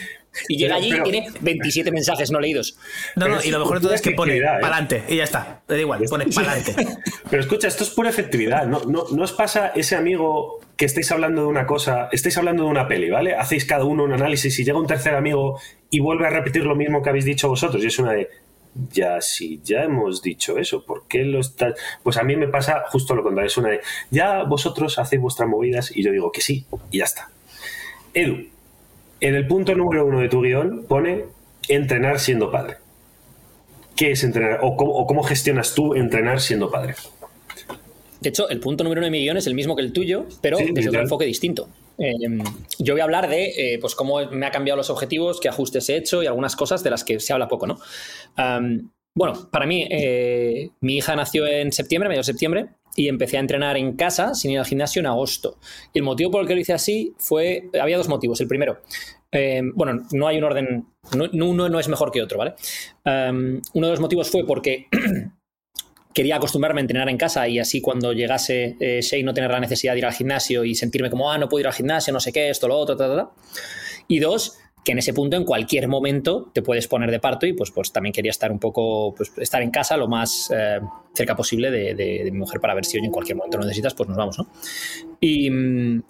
y llega allí pero- y tiene 27 mensajes no leídos. No, no, y lo mejor de todo es que pone ¿eh? pa'lante y ya está. Da igual, pone pa'lante. Pero escucha, esto es pura efectividad. ¿No, no, no os pasa ese amigo que estáis hablando de una cosa, estáis hablando de una peli, ¿vale? Hacéis cada uno un análisis y llega un tercer amigo y vuelve a repetir lo mismo que habéis dicho vosotros. Y es una de, ya si ya hemos dicho eso, ¿por qué lo está...? Pues a mí me pasa justo lo contrario. Es una de, ya vosotros hacéis vuestras movidas y yo digo que sí y ya está. Edu, en el punto número uno de tu guion pone entrenar siendo padre. ¿Qué es entrenar? ¿O cómo, o cómo gestionas tú entrenar siendo padre? De hecho, el punto número uno de mi guion es el mismo que el tuyo, pero Sí, desde otro enfoque distinto. Eh, yo voy a hablar de eh, pues cómo me ha cambiado los objetivos, qué ajustes he hecho y algunas cosas de las que se habla poco, ¿no? Bueno, para mí, eh, mi hija nació en septiembre, medio de septiembre, y empecé a entrenar en casa sin ir al gimnasio en agosto. Y el motivo por el que lo hice así fue. Había dos motivos. El primero, eh, bueno, no hay un orden, no, no- uno no es mejor que otro, ¿vale? Am, uno de los motivos fue porque quería acostumbrarme a entrenar en casa y así cuando llegase eh, no tener la necesidad de ir al gimnasio y sentirme como, ah, no puedo ir al gimnasio, no sé qué, esto, lo otro, ta, ta. Y dos, que en ese punto en cualquier momento te puedes poner de parto y pues, pues también quería estar un poco, pues estar en casa lo más eh, cerca posible de, de- de mi mujer para ver si hoy en cualquier momento lo necesitas, pues nos vamos, ¿no? Y,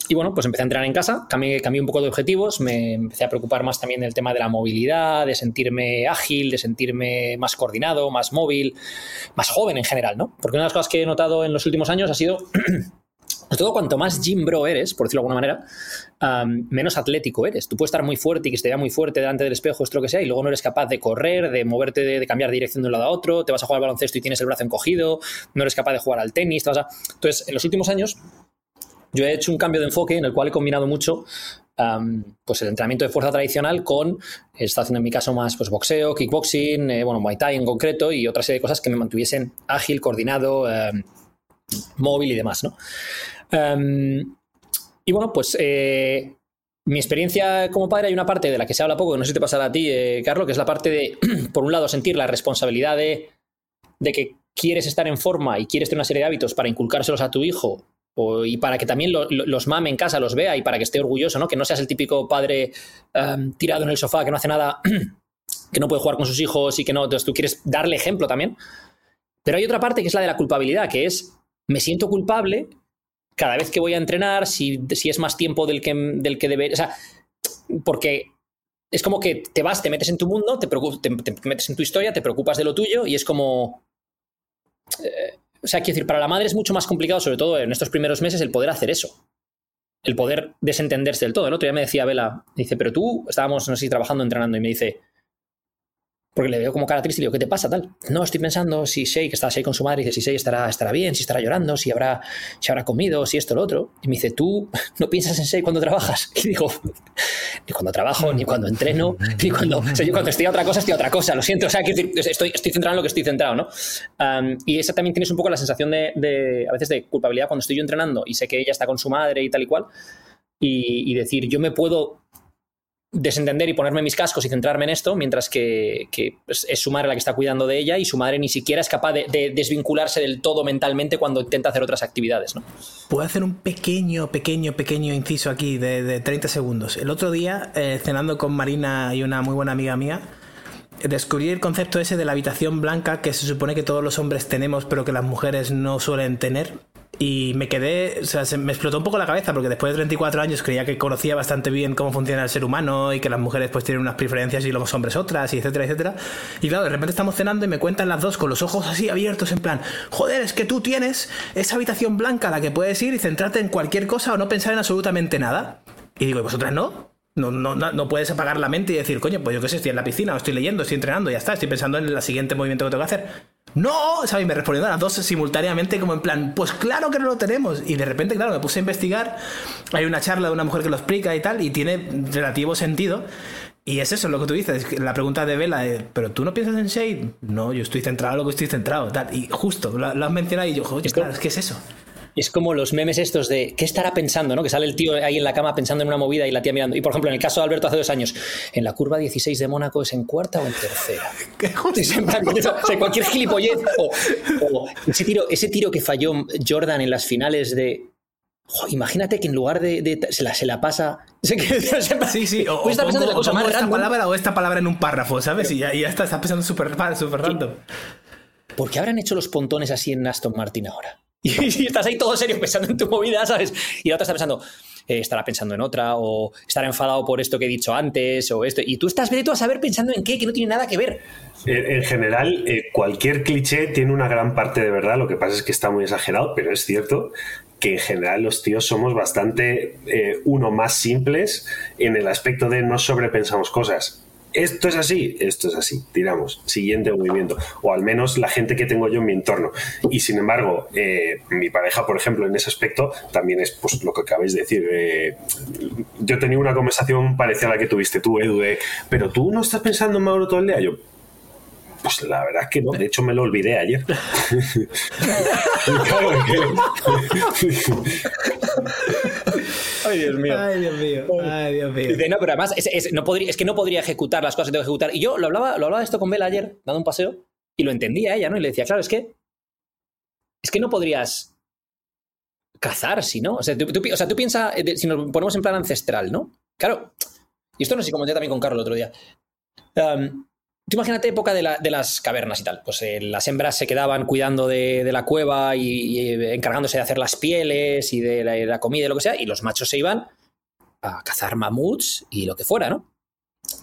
y bueno, pues empecé a entrenar en casa, cambié, cambié un poco de objetivos, me empecé a preocupar más también del tema de la movilidad, de sentirme ágil, de sentirme más coordinado, más móvil, más joven en general, ¿no? Porque una de las cosas que he notado en los últimos años ha sido, sobre todo cuanto más gym bro eres, por decirlo de alguna manera, menos atlético eres. Tú puedes estar muy fuerte y que se te vea muy fuerte delante del espejo, esto lo que sea, y luego no eres capaz de correr, de moverte, de, cambiar de dirección de un lado a otro, te vas a jugar al baloncesto y tienes el brazo encogido, no eres capaz de jugar al tenis, te vas. Entonces, en los últimos años yo he hecho un cambio de enfoque en el cual he combinado mucho pues el entrenamiento de fuerza tradicional con, he estado haciendo en mi caso más pues boxeo, kickboxing, eh, bueno, Muay Thai en concreto y otra serie de cosas que me mantuviesen ágil, coordinado, em, móvil y demás, ¿no? Em, y bueno, pues eh, mi experiencia como padre hay una parte de la que se habla poco, que no sé si te pasará a ti, eh, Carlos, que es la parte de, por un lado, sentir la responsabilidad de, que quieres estar en forma y quieres tener una serie de hábitos para inculcárselos a tu hijo y para que también lo- lo- los mame en casa, los vea y para que esté orgulloso, ¿no? Que no seas el típico padre em, tirado en el sofá que no hace nada, que no puede jugar con sus hijos y que no, entonces tú quieres darle ejemplo también. Pero hay otra parte que es la de la culpabilidad, que es, me siento culpable cada vez que voy a entrenar, si, si es más tiempo del que, del que debe, o sea, porque es como que te vas, te metes en tu mundo, te, te- te metes en tu historia, te preocupas de lo tuyo y es como... eh, o sea, quiero decir, para la madre es mucho más complicado, sobre todo en estos primeros meses, el poder hacer eso. El poder desentenderse del todo. El otro día me decía Vela, dice, pero tú estábamos, no trabajando, entrenando, y me dice, porque le veo como cara triste y le digo, ¿qué te pasa tal? No, estoy pensando si Shay, que está Shay con su madre, dice si Shay estará, estará bien, si estará llorando, si habrá, si habrá comido, si esto, lo otro. Y me dice, ¿tú no piensas en Shay cuando trabajas? Y digo, ni cuando trabajo, ni cuando entreno, ni cuando, o sea, yo cuando estoy a otra cosa, estoy a otra cosa, lo siento, o sea, estoy, estoy centrado en lo que estoy centrado, ¿no? Y esa también tienes un poco la sensación de, a veces, de culpabilidad cuando estoy yo entrenando y sé que ella está con su madre y tal y cual, y, y decir, yo me puedo desentender y ponerme mis cascos y centrarme en esto, mientras que, que es, su madre la que está cuidando de ella y su madre ni siquiera es capaz de, de desvincularse del todo mentalmente cuando intenta hacer otras actividades, ¿no? Puedo hacer un pequeño, pequeño, pequeño inciso aquí de, de 30 segundos. El otro día, eh, cenando con Marina y una muy buena amiga mía, descubrí el concepto ese de la habitación blanca que se supone que todos los hombres tenemos, pero que las mujeres no suelen tener. Y me quedé, o sea, se me explotó un poco la cabeza porque después de 34 años creía que conocía bastante bien cómo funciona el ser humano y que las mujeres pues tienen unas preferencias y los hombres otras, y etcétera, etcétera. Y claro, de repente estamos cenando y me cuentan las dos con los ojos así abiertos en plan, joder, es que tú tienes esa habitación blanca a la que puedes ir y centrarte en cualquier cosa o no pensar en absolutamente nada. Y digo, ¿y vosotras no? No, no, no, puedes apagar la mente y decir, coño, pues yo qué sé, estoy en la piscina, o estoy leyendo, estoy entrenando, ya está, estoy pensando en el siguiente movimiento que tengo que hacer. No, ¿sabes? Y me respondieron las dos simultáneamente como en plan, pues claro que no lo tenemos. Y de repente, claro, me puse a investigar, hay una charla de una mujer que lo explica y tal, y tiene relativo sentido. Y es eso lo que tú dices, la pregunta de Vela es, ¿pero tú no piensas en Shade? No, yo estoy centrado en lo que estoy centrado. Tal. Y justo, lo, lo has mencionado y yo, oye, claro, es que es eso. Es como los memes estos de ¿qué estará pensando? ¿no? Que sale el tío ahí en la cama pensando en una movida y la tía mirando. Y por ejemplo, en el caso de Alberto hace dos años, en la curva 16 de Mónaco es en cuarta o en tercera. Plan, o sea, cualquier gilipollez. O, o ese, tiro, ese tiro que falló Jordan en las finales de. Imagínate que en lugar de, de- se, la, se la pasa. Sí, sí, o, Pues o pongo- cosa o pongo esta random. palabra o esta palabra en un párrafo, ¿sabes? Y ya, ya está, está pensando súper súper random. ¿Por qué habrán hecho los pontones así en Aston Martin ahora? Y, estás ahí todo serio pensando en tu movida, ¿sabes? Y la otra está pensando, eh, estará pensando en otra, o estará enfadado por esto que he dicho antes, o esto. Y tú estás, tú a saber pensando en qué, que no tiene nada que ver. En, en general, eh, cualquier cliché tiene una gran parte de verdad, lo que pasa es que está muy exagerado, pero es cierto que en general los tíos somos bastante, eh, uno, más simples en el aspecto de no sobrepensamos cosas. Esto es así, esto es así, tiramos, siguiente movimiento, o al menos la gente que tengo yo en mi entorno. Y sin embargo, eh, mi pareja, por ejemplo, en ese aspecto, también es pues, lo que acabáis de decir. eh, yo tenía una conversación parecida a la que tuviste tú, Edu, de, pero tú no estás pensando en Mauro todo el día. Yo, pues la verdad es que no, de hecho me lo olvidé ayer. Ay, Dios mío. Ay, Dios mío. Ay, Dios mío. Dice, no, pero además es, es- no podría, es que no podría ejecutar las cosas que tengo que ejecutar. Y yo lo hablaba, lo hablaba de esto con Bella ayer, dando un paseo, y lo entendía ella, ¿no? Y le decía, claro, es que. Es que no podrías cazar, si no. O sea, tú, tú pi- o sea, tú piensas, eh, si nos ponemos en plan ancestral, ¿no? Claro. Y esto no sé si comenté también con Carlos el otro día. Um, Tú imagínate época de, la- de las cavernas y tal. Pues eh, las hembras se quedaban cuidando de, de la cueva y, y, eh, encargándose de hacer las pieles y de la, de la comida y lo que sea, y los machos se iban a cazar mamuts y lo que fuera, ¿no?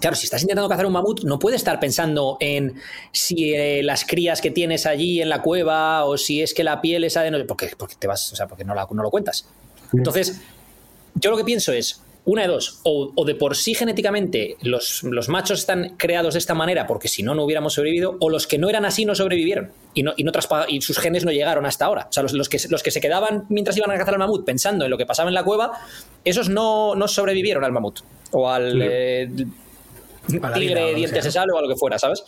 Claro, si estás intentando cazar un mamut, no puedes estar pensando en si eh, las crías que tienes allí en la cueva o si es que la piel esa de no porque, porque te vas, o sea, porque no, la- no lo cuentas. Entonces, yo lo que pienso es, una de dos, o, o de por sí genéticamente los, los machos están creados de esta manera porque si no, no hubiéramos sobrevivido, o los que no eran así no sobrevivieron y, no, y, no y sus genes no llegaron hasta ahora. O sea, los, los que, los que se quedaban mientras iban a cazar al mamut pensando en lo que pasaba en la cueva, esos no, no sobrevivieron al mamut o al... Sí. eh, tigre o dientes sea. de sal o a lo que fuera, ¿sabes?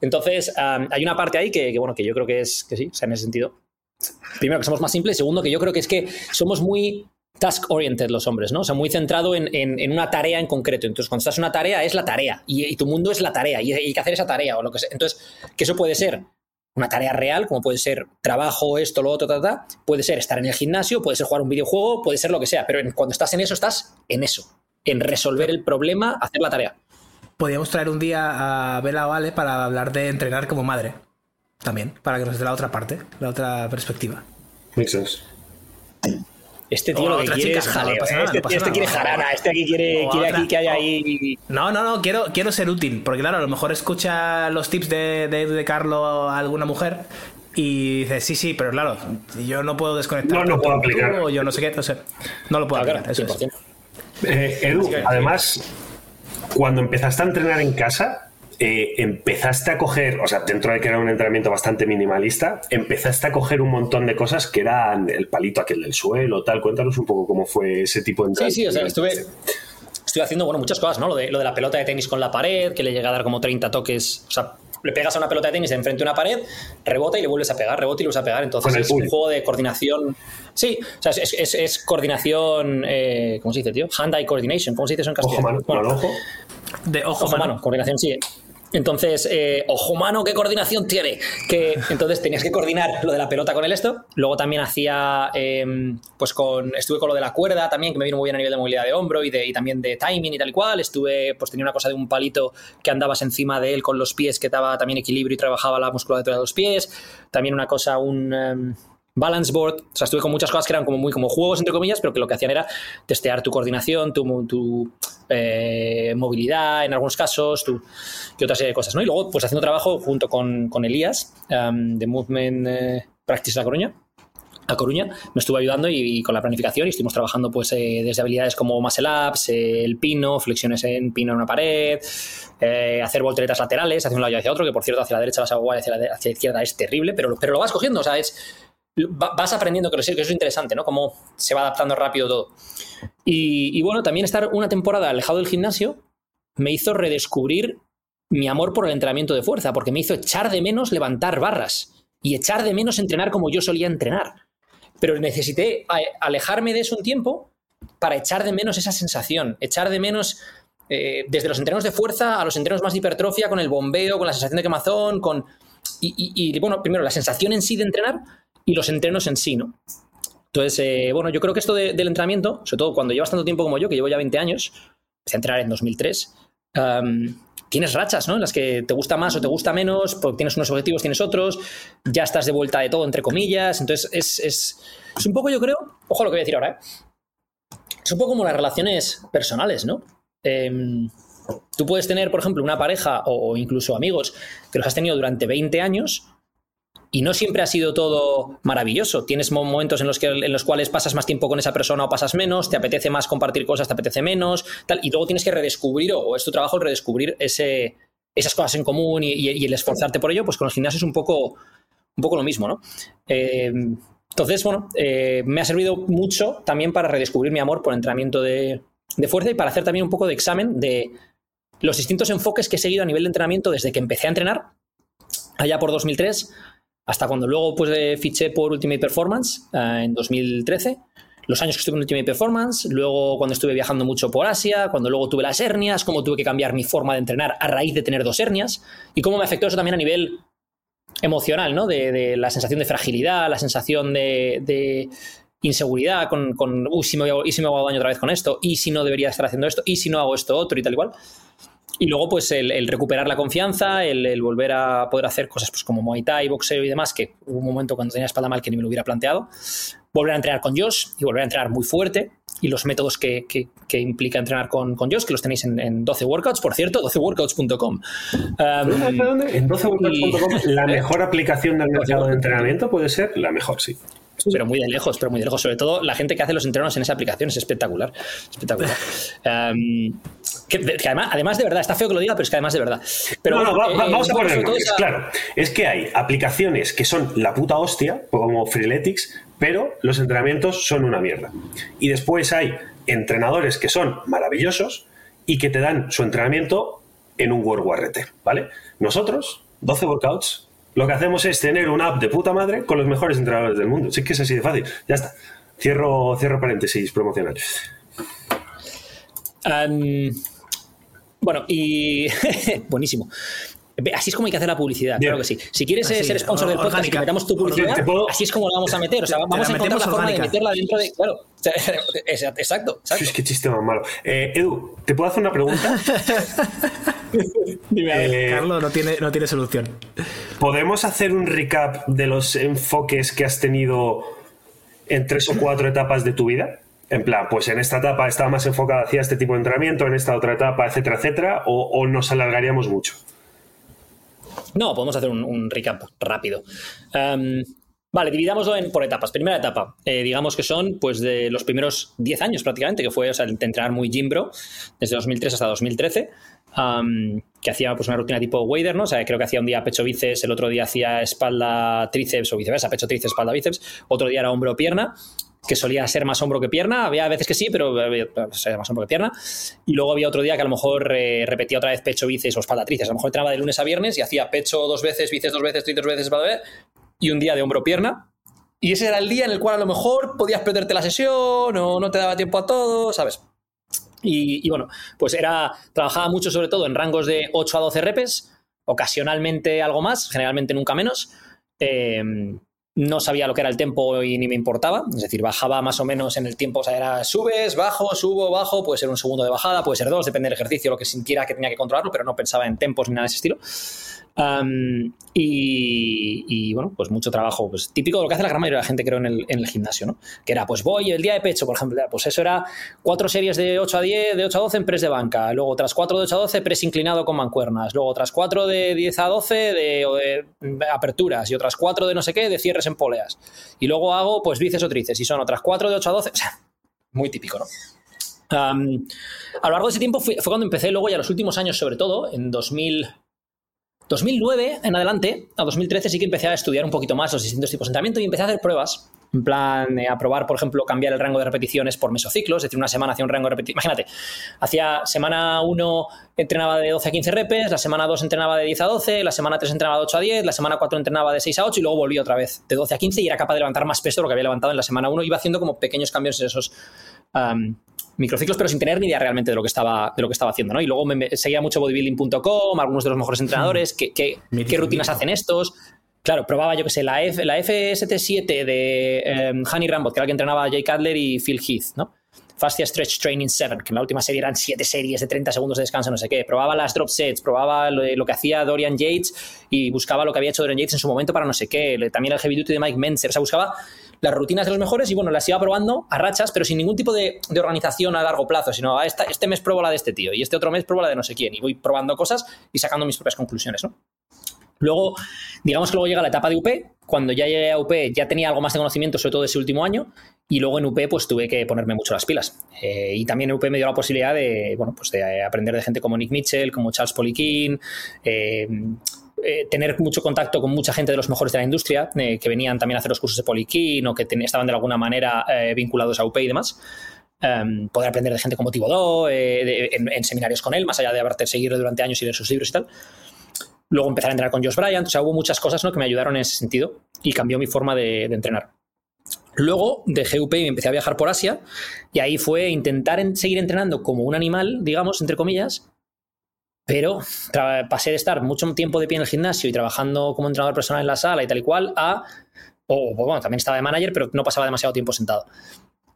Entonces, hay una parte ahí que, que, bueno, que yo creo que es que sí, o sea, en ese sentido. Primero, que somos más simples. Segundo, que yo creo que es que somos muy task-oriented los hombres, ¿no? O sea, muy centrado en, en- en una tarea en concreto. Entonces, cuando estás en una tarea, es la tarea. Y, y tu mundo es la tarea. Y, y hay que hacer esa tarea o lo que sea. Entonces, que eso puede ser una tarea real, como puede ser trabajo, esto, lo otro, ta, ta, ta. puede ser estar en el gimnasio, puede ser jugar un videojuego, puede ser lo que sea. Pero en- cuando estás en eso, estás en eso. En resolver el problema, hacer la tarea. Podríamos traer un día a Bela o Ale para hablar de entrenar como madre. También, para que nos dé la otra parte, la otra perspectiva. Makes sense. Este tío O lo que quiere chica, es jaleo. no pasa nada, este no pasa este nada. quiere jarana, este aquí quiere, quiere otra- aquí que haya ahí. No, no, no, quiero, quiero ser útil, porque claro, a lo mejor escucha los tips de, de, de Carlo a alguna mujer y dice, sí, sí, pero claro, yo no puedo desconectar. No, no puedo tú, aplicar. O yo no sé qué, no sé. No lo puedo Ah, claro, aplicar, eso es. 100%. Eh, Edu, además, cuando empezaste a entrenar en casa, eh, empezaste a coger, o sea, dentro de que era un entrenamiento bastante minimalista, empezaste a coger un montón de cosas que eran el palito aquel del suelo, tal. Cuéntanos un poco cómo fue ese tipo de Sí, entrenamiento. sí, o sea, estuve, estuve haciendo bueno, muchas cosas, ¿no? Lo de, lo de la pelota de tenis con la pared, que le llega a dar como 30 toques. O sea, le pegas a una pelota de tenis de enfrente de una pared, rebota y le vuelves a pegar, rebota y le vuelves a pegar. Entonces es un juego de coordinación. Sí, o sea, es, es- es coordinación. Eh, ¿Cómo se dice, tío? Hand-eye coordination. ¿Cómo se dice eso en castellano? Ojo, mano, Bueno, no, ojo. De ojo, Ojo mano. mano, coordinación, sí. Entonces, eh, ojo mano, ¿qué coordinación tiene? Que entonces tenías que coordinar lo de la pelota con el esto. Luego también hacía, eh, pues con, estuve con lo de la cuerda también, que me vino muy bien a nivel de movilidad de hombro y, de, y también de timing y tal y cual. Estuve, pues tenía una cosa de un palito que andabas encima de él con los pies, que daba también equilibrio y trabajaba la musculatura de los pies. También una cosa, un... em, balance board, o sea, estuve con muchas cosas que eran como muy como juegos, entre comillas, pero que lo que hacían era testear tu coordinación, tu, tu, eh, movilidad en algunos casos, tu, y otra serie de cosas, ¿no? Y luego, pues haciendo trabajo junto con, con Elías, um, de Movement eh, Practice La Coruña, a Coruña, me estuvo ayudando y, con la planificación y estuvimos trabajando pues eh, desde habilidades como muscle ups, eh, el pino, flexiones en pino en una pared, eh, hacer volteretas laterales hacia un lado y hacia otro, que por cierto hacia la derecha a guay, hacia la, hacia la izquierda es terrible, pero, pero lo vas cogiendo, o sea, es, vas aprendiendo, que eso es interesante, ¿no? Cómo se va adaptando rápido todo. Y, bueno, también estar una temporada alejado del gimnasio me hizo redescubrir mi amor por el entrenamiento de fuerza, porque me hizo echar de menos levantar barras y echar de menos entrenar como yo solía entrenar. Pero necesité a- alejarme de eso un tiempo para echar de menos esa sensación, echar de menos eh, desde los entrenos de fuerza a los entrenos más de hipertrofia, con el bombeo, con la sensación de quemazón, con... Y, bueno, primero la sensación en sí de entrenar y los entrenos en sí, ¿no? Entonces, eh, bueno, yo creo que esto de- del entrenamiento, sobre todo cuando llevas tanto tiempo como yo, que llevo ya 20 años, empecé a entrenar en 2003, am, tienes rachas, ¿no? En las que te gusta más o te gusta menos, porque tienes unos objetivos, tienes otros, ya estás de vuelta de todo, entre comillas. Entonces, es, es, es un poco, yo creo, ojo a lo que voy a decir ahora, ¿eh? Es un poco como las relaciones personales, ¿no? Em, tú puedes tener, por ejemplo, una pareja o, o incluso amigos que los has tenido durante 20 años y no siempre ha sido todo maravilloso. Tienes mo- momentos en los, que, en los cuales pasas más tiempo con esa persona o pasas menos, te apetece más compartir cosas, te apetece menos, tal, y luego tienes que redescubrir, o, es tu trabajo el redescubrir ese, esas cosas en común y, el esforzarte por ello, pues con el gimnasio es un poco, un poco lo mismo, ¿no? Eh, entonces, bueno, eh, me ha servido mucho también para redescubrir mi amor por entrenamiento de, de fuerza y para hacer también un poco de examen de los distintos enfoques que he seguido a nivel de entrenamiento desde que empecé a entrenar, allá por 2003, hasta cuando luego pues, eh, fiché por Ultimate Performance eh, en 2013, los años que estuve en Ultimate Performance, luego cuando estuve viajando mucho por Asia, cuando luego tuve las hernias, cómo tuve que cambiar mi forma de entrenar a raíz de tener dos hernias y cómo me afectó eso también a nivel emocional, ¿no? De, la sensación de fragilidad, la sensación de, inseguridad con, con uy, si me, hago, y si me hago daño otra vez con esto, y si no debería estar haciendo esto, y si no hago esto otro y tal y cual. Y luego, pues, el, el recuperar la confianza, el, el, volver a poder hacer cosas pues, como Muay Thai, boxeo y demás, que hubo un momento cuando tenía la espalda mal que ni me lo hubiera planteado. Volver a entrenar con Josh y volver a entrenar muy fuerte. Y los métodos que, que, que implica entrenar con, con Josh, que los tenéis en, en 12 Workouts, por cierto, 12workouts.com. Um, en 12workouts.com, y... la mejor aplicación del mercado de entrenamiento puede ser la mejor, sí. Pero muy de lejos, pero muy de lejos. Sobre todo la gente que hace los entrenos en esa aplicación es espectacular. Espectacular. Um, que, que además, además, de verdad, está feo que lo diga, pero es que además de verdad. Pero, no, no, va, eh, vamos a ponerlo. Esa... Claro, es que hay aplicaciones que son la puta hostia, como Freeletics, pero los entrenamientos son una mierda. Y después hay entrenadores que son maravillosos y que te dan su entrenamiento en un WordWRT, ¿vale? Nosotros, 12 workouts, lo que hacemos es tener una app de puta madre con los mejores entrenadores del mundo. Sí que es así de fácil. Ya está. Cierro, cierro paréntesis promocional. Um, bueno, y buenísimo. Así es como hay que hacer la publicidad, Bien. claro que sí. Si quieres así, ser sponsor del podcast y que metamos tu publicidad, puedo... así es como la vamos a meter. O sea, vamos a encontrar la forma orgánica. de meterla dentro de. Claro, exacto. exacto. Es que chiste más malo. Eh, Edu, ¿te puedo hacer una pregunta? Dime, eh, Carlos no tiene, no tiene solución. ¿Podemos hacer un recap de los enfoques que has tenido en tres o cuatro etapas de tu vida? En plan, pues en esta etapa estaba más enfocada hacia este tipo de entrenamiento, en esta otra etapa, etcétera, etcétera, o, nos alargaríamos mucho. No, podemos hacer un, recap rápido. Em, vale, dividámoslo en, por etapas. Primera etapa, eh, digamos que son pues de los primeros 10 años prácticamente, que fue o sea, entrenar muy Jimbro, desde 2003 hasta 2013 que hacía pues, una rutina tipo wader, ¿no? O sea, creo que hacía un día pecho bíceps, el otro día hacía espalda tríceps o viceversa, pecho tríceps, espalda bíceps, otro día era hombro pierna, que solía ser más hombro que pierna, había veces que sí, pero era más hombro que pierna. Y luego había otro día que a lo mejor eh, repetía otra vez pecho bíceps o espalda tríceps. A lo mejor entrenaba de lunes a viernes y hacía pecho dos veces, bíceps dos veces, tríceps dos veces, espalda y un día de hombro pierna. Y ese era el día en el cual a lo mejor podías perderte la sesión o no te daba tiempo a todo, ¿sabes? Y, bueno, pues era, trabajaba mucho sobre todo en rangos de 8 a 12 repes, ocasionalmente algo más, generalmente nunca menos. Eh, no sabía lo que era el tiempo y ni me importaba, es decir, bajaba más o menos en el tiempo, o sea, era subes, bajo, subo, bajo, puede ser un segundo de bajada, puede ser dos, depende del ejercicio, lo que sintiera que tenía que controlarlo, pero no pensaba en tempos ni nada de ese estilo y, bueno, pues mucho trabajo, pues típico de lo que hace la gran mayoría de la gente, creo, en el, en el, gimnasio, ¿no? Que era, pues voy el día de pecho, por ejemplo, pues eso era cuatro series de 8 a 10, de 8 a 12 en press de banca, luego otras cuatro de 8 a 12 press inclinado con mancuernas, luego otras cuatro de 10 a 12 de, aperturas y otras cuatro de no sé qué de cierres en poleas. Y luego hago, pues bíceps o tríceps y son otras cuatro de 8 a 12, o sea, muy típico, ¿no? a lo largo de ese tiempo fue, fue cuando empecé luego ya los últimos años sobre todo, en 2000 2009 en adelante, a 2013 sí que empecé a estudiar un poquito más los distintos tipos de entrenamiento y empecé a hacer pruebas. En plan, a probar, por ejemplo, cambiar el rango de repeticiones por mesociclos, es decir, una semana hacía un rango de repeticiones. Imagínate, hacía semana 1 entrenaba de 12 a 15 repes, la semana 2 entrenaba de 10 a 12, la semana 3 entrenaba de 8 a 10, la semana 4 entrenaba de 6 a 8 y luego volví otra vez de 12 a 15 y era capaz de levantar más peso de lo que había levantado en la semana 1. Iba haciendo como pequeños cambios en esos, microciclos, pero sin tener ni idea realmente de lo que estaba, de lo que estaba haciendo, ¿no? Y luego me, seguía mucho bodybuilding.com, algunos de los mejores entrenadores, qué, qué, qué rutinas hacen estos. Claro, probaba, yo que sé, la, F, la FST7 de um, Honey Rambot, que era el que entrenaba Jay Cutler y Phil Heath, ¿no? Fastia Stretch Training 7, que en la última serie eran 7 series de 30 segundos de descanso, no sé qué. Probaba las drop sets, probaba lo, que hacía Dorian Yates y buscaba lo que había hecho Dorian Yates en su momento para no sé qué. También el heavy duty de Mike Menzer. O sea, buscaba las rutinas de los mejores y bueno, las iba probando a rachas, pero sin ningún tipo de, organización a largo plazo, sino a esta, este mes pruebo la de este tío y este otro mes pruebo la de no sé quién y voy probando cosas y sacando mis propias conclusiones, ¿no? Luego, digamos que luego llega la etapa de UP, cuando ya llegué a UP ya tenía algo más de conocimiento, sobre todo ese último año, y luego en UP pues tuve que ponerme mucho las pilas. Eh, y también en UP me dio la posibilidad de, bueno, pues de aprender de gente como Nick Mitchell, como Charles Poliquin, eh, eh, tener mucho contacto con mucha gente de los mejores de la industria, eh, que venían también a hacer los cursos de Poliquín o que estaban de alguna manera eh, vinculados a UP y demás. Em, poder aprender de gente como Tibodó, en, seminarios con él, más allá de haberte seguido durante años y leer sus libros y tal. Luego empezar a entrenar con Josh Bryant, o sea, hubo muchas cosas ¿no? que me ayudaron en ese sentido y cambió mi forma de, de entrenar. Luego dejé UP y me empecé a viajar por Asia y ahí fue intentar seguir entrenando como un animal, digamos, entre comillas, pero pasé de estar mucho tiempo de pie en el gimnasio y trabajando como entrenador personal en la sala y tal y cual a, o bueno, también estaba de manager, pero no pasaba demasiado tiempo sentado.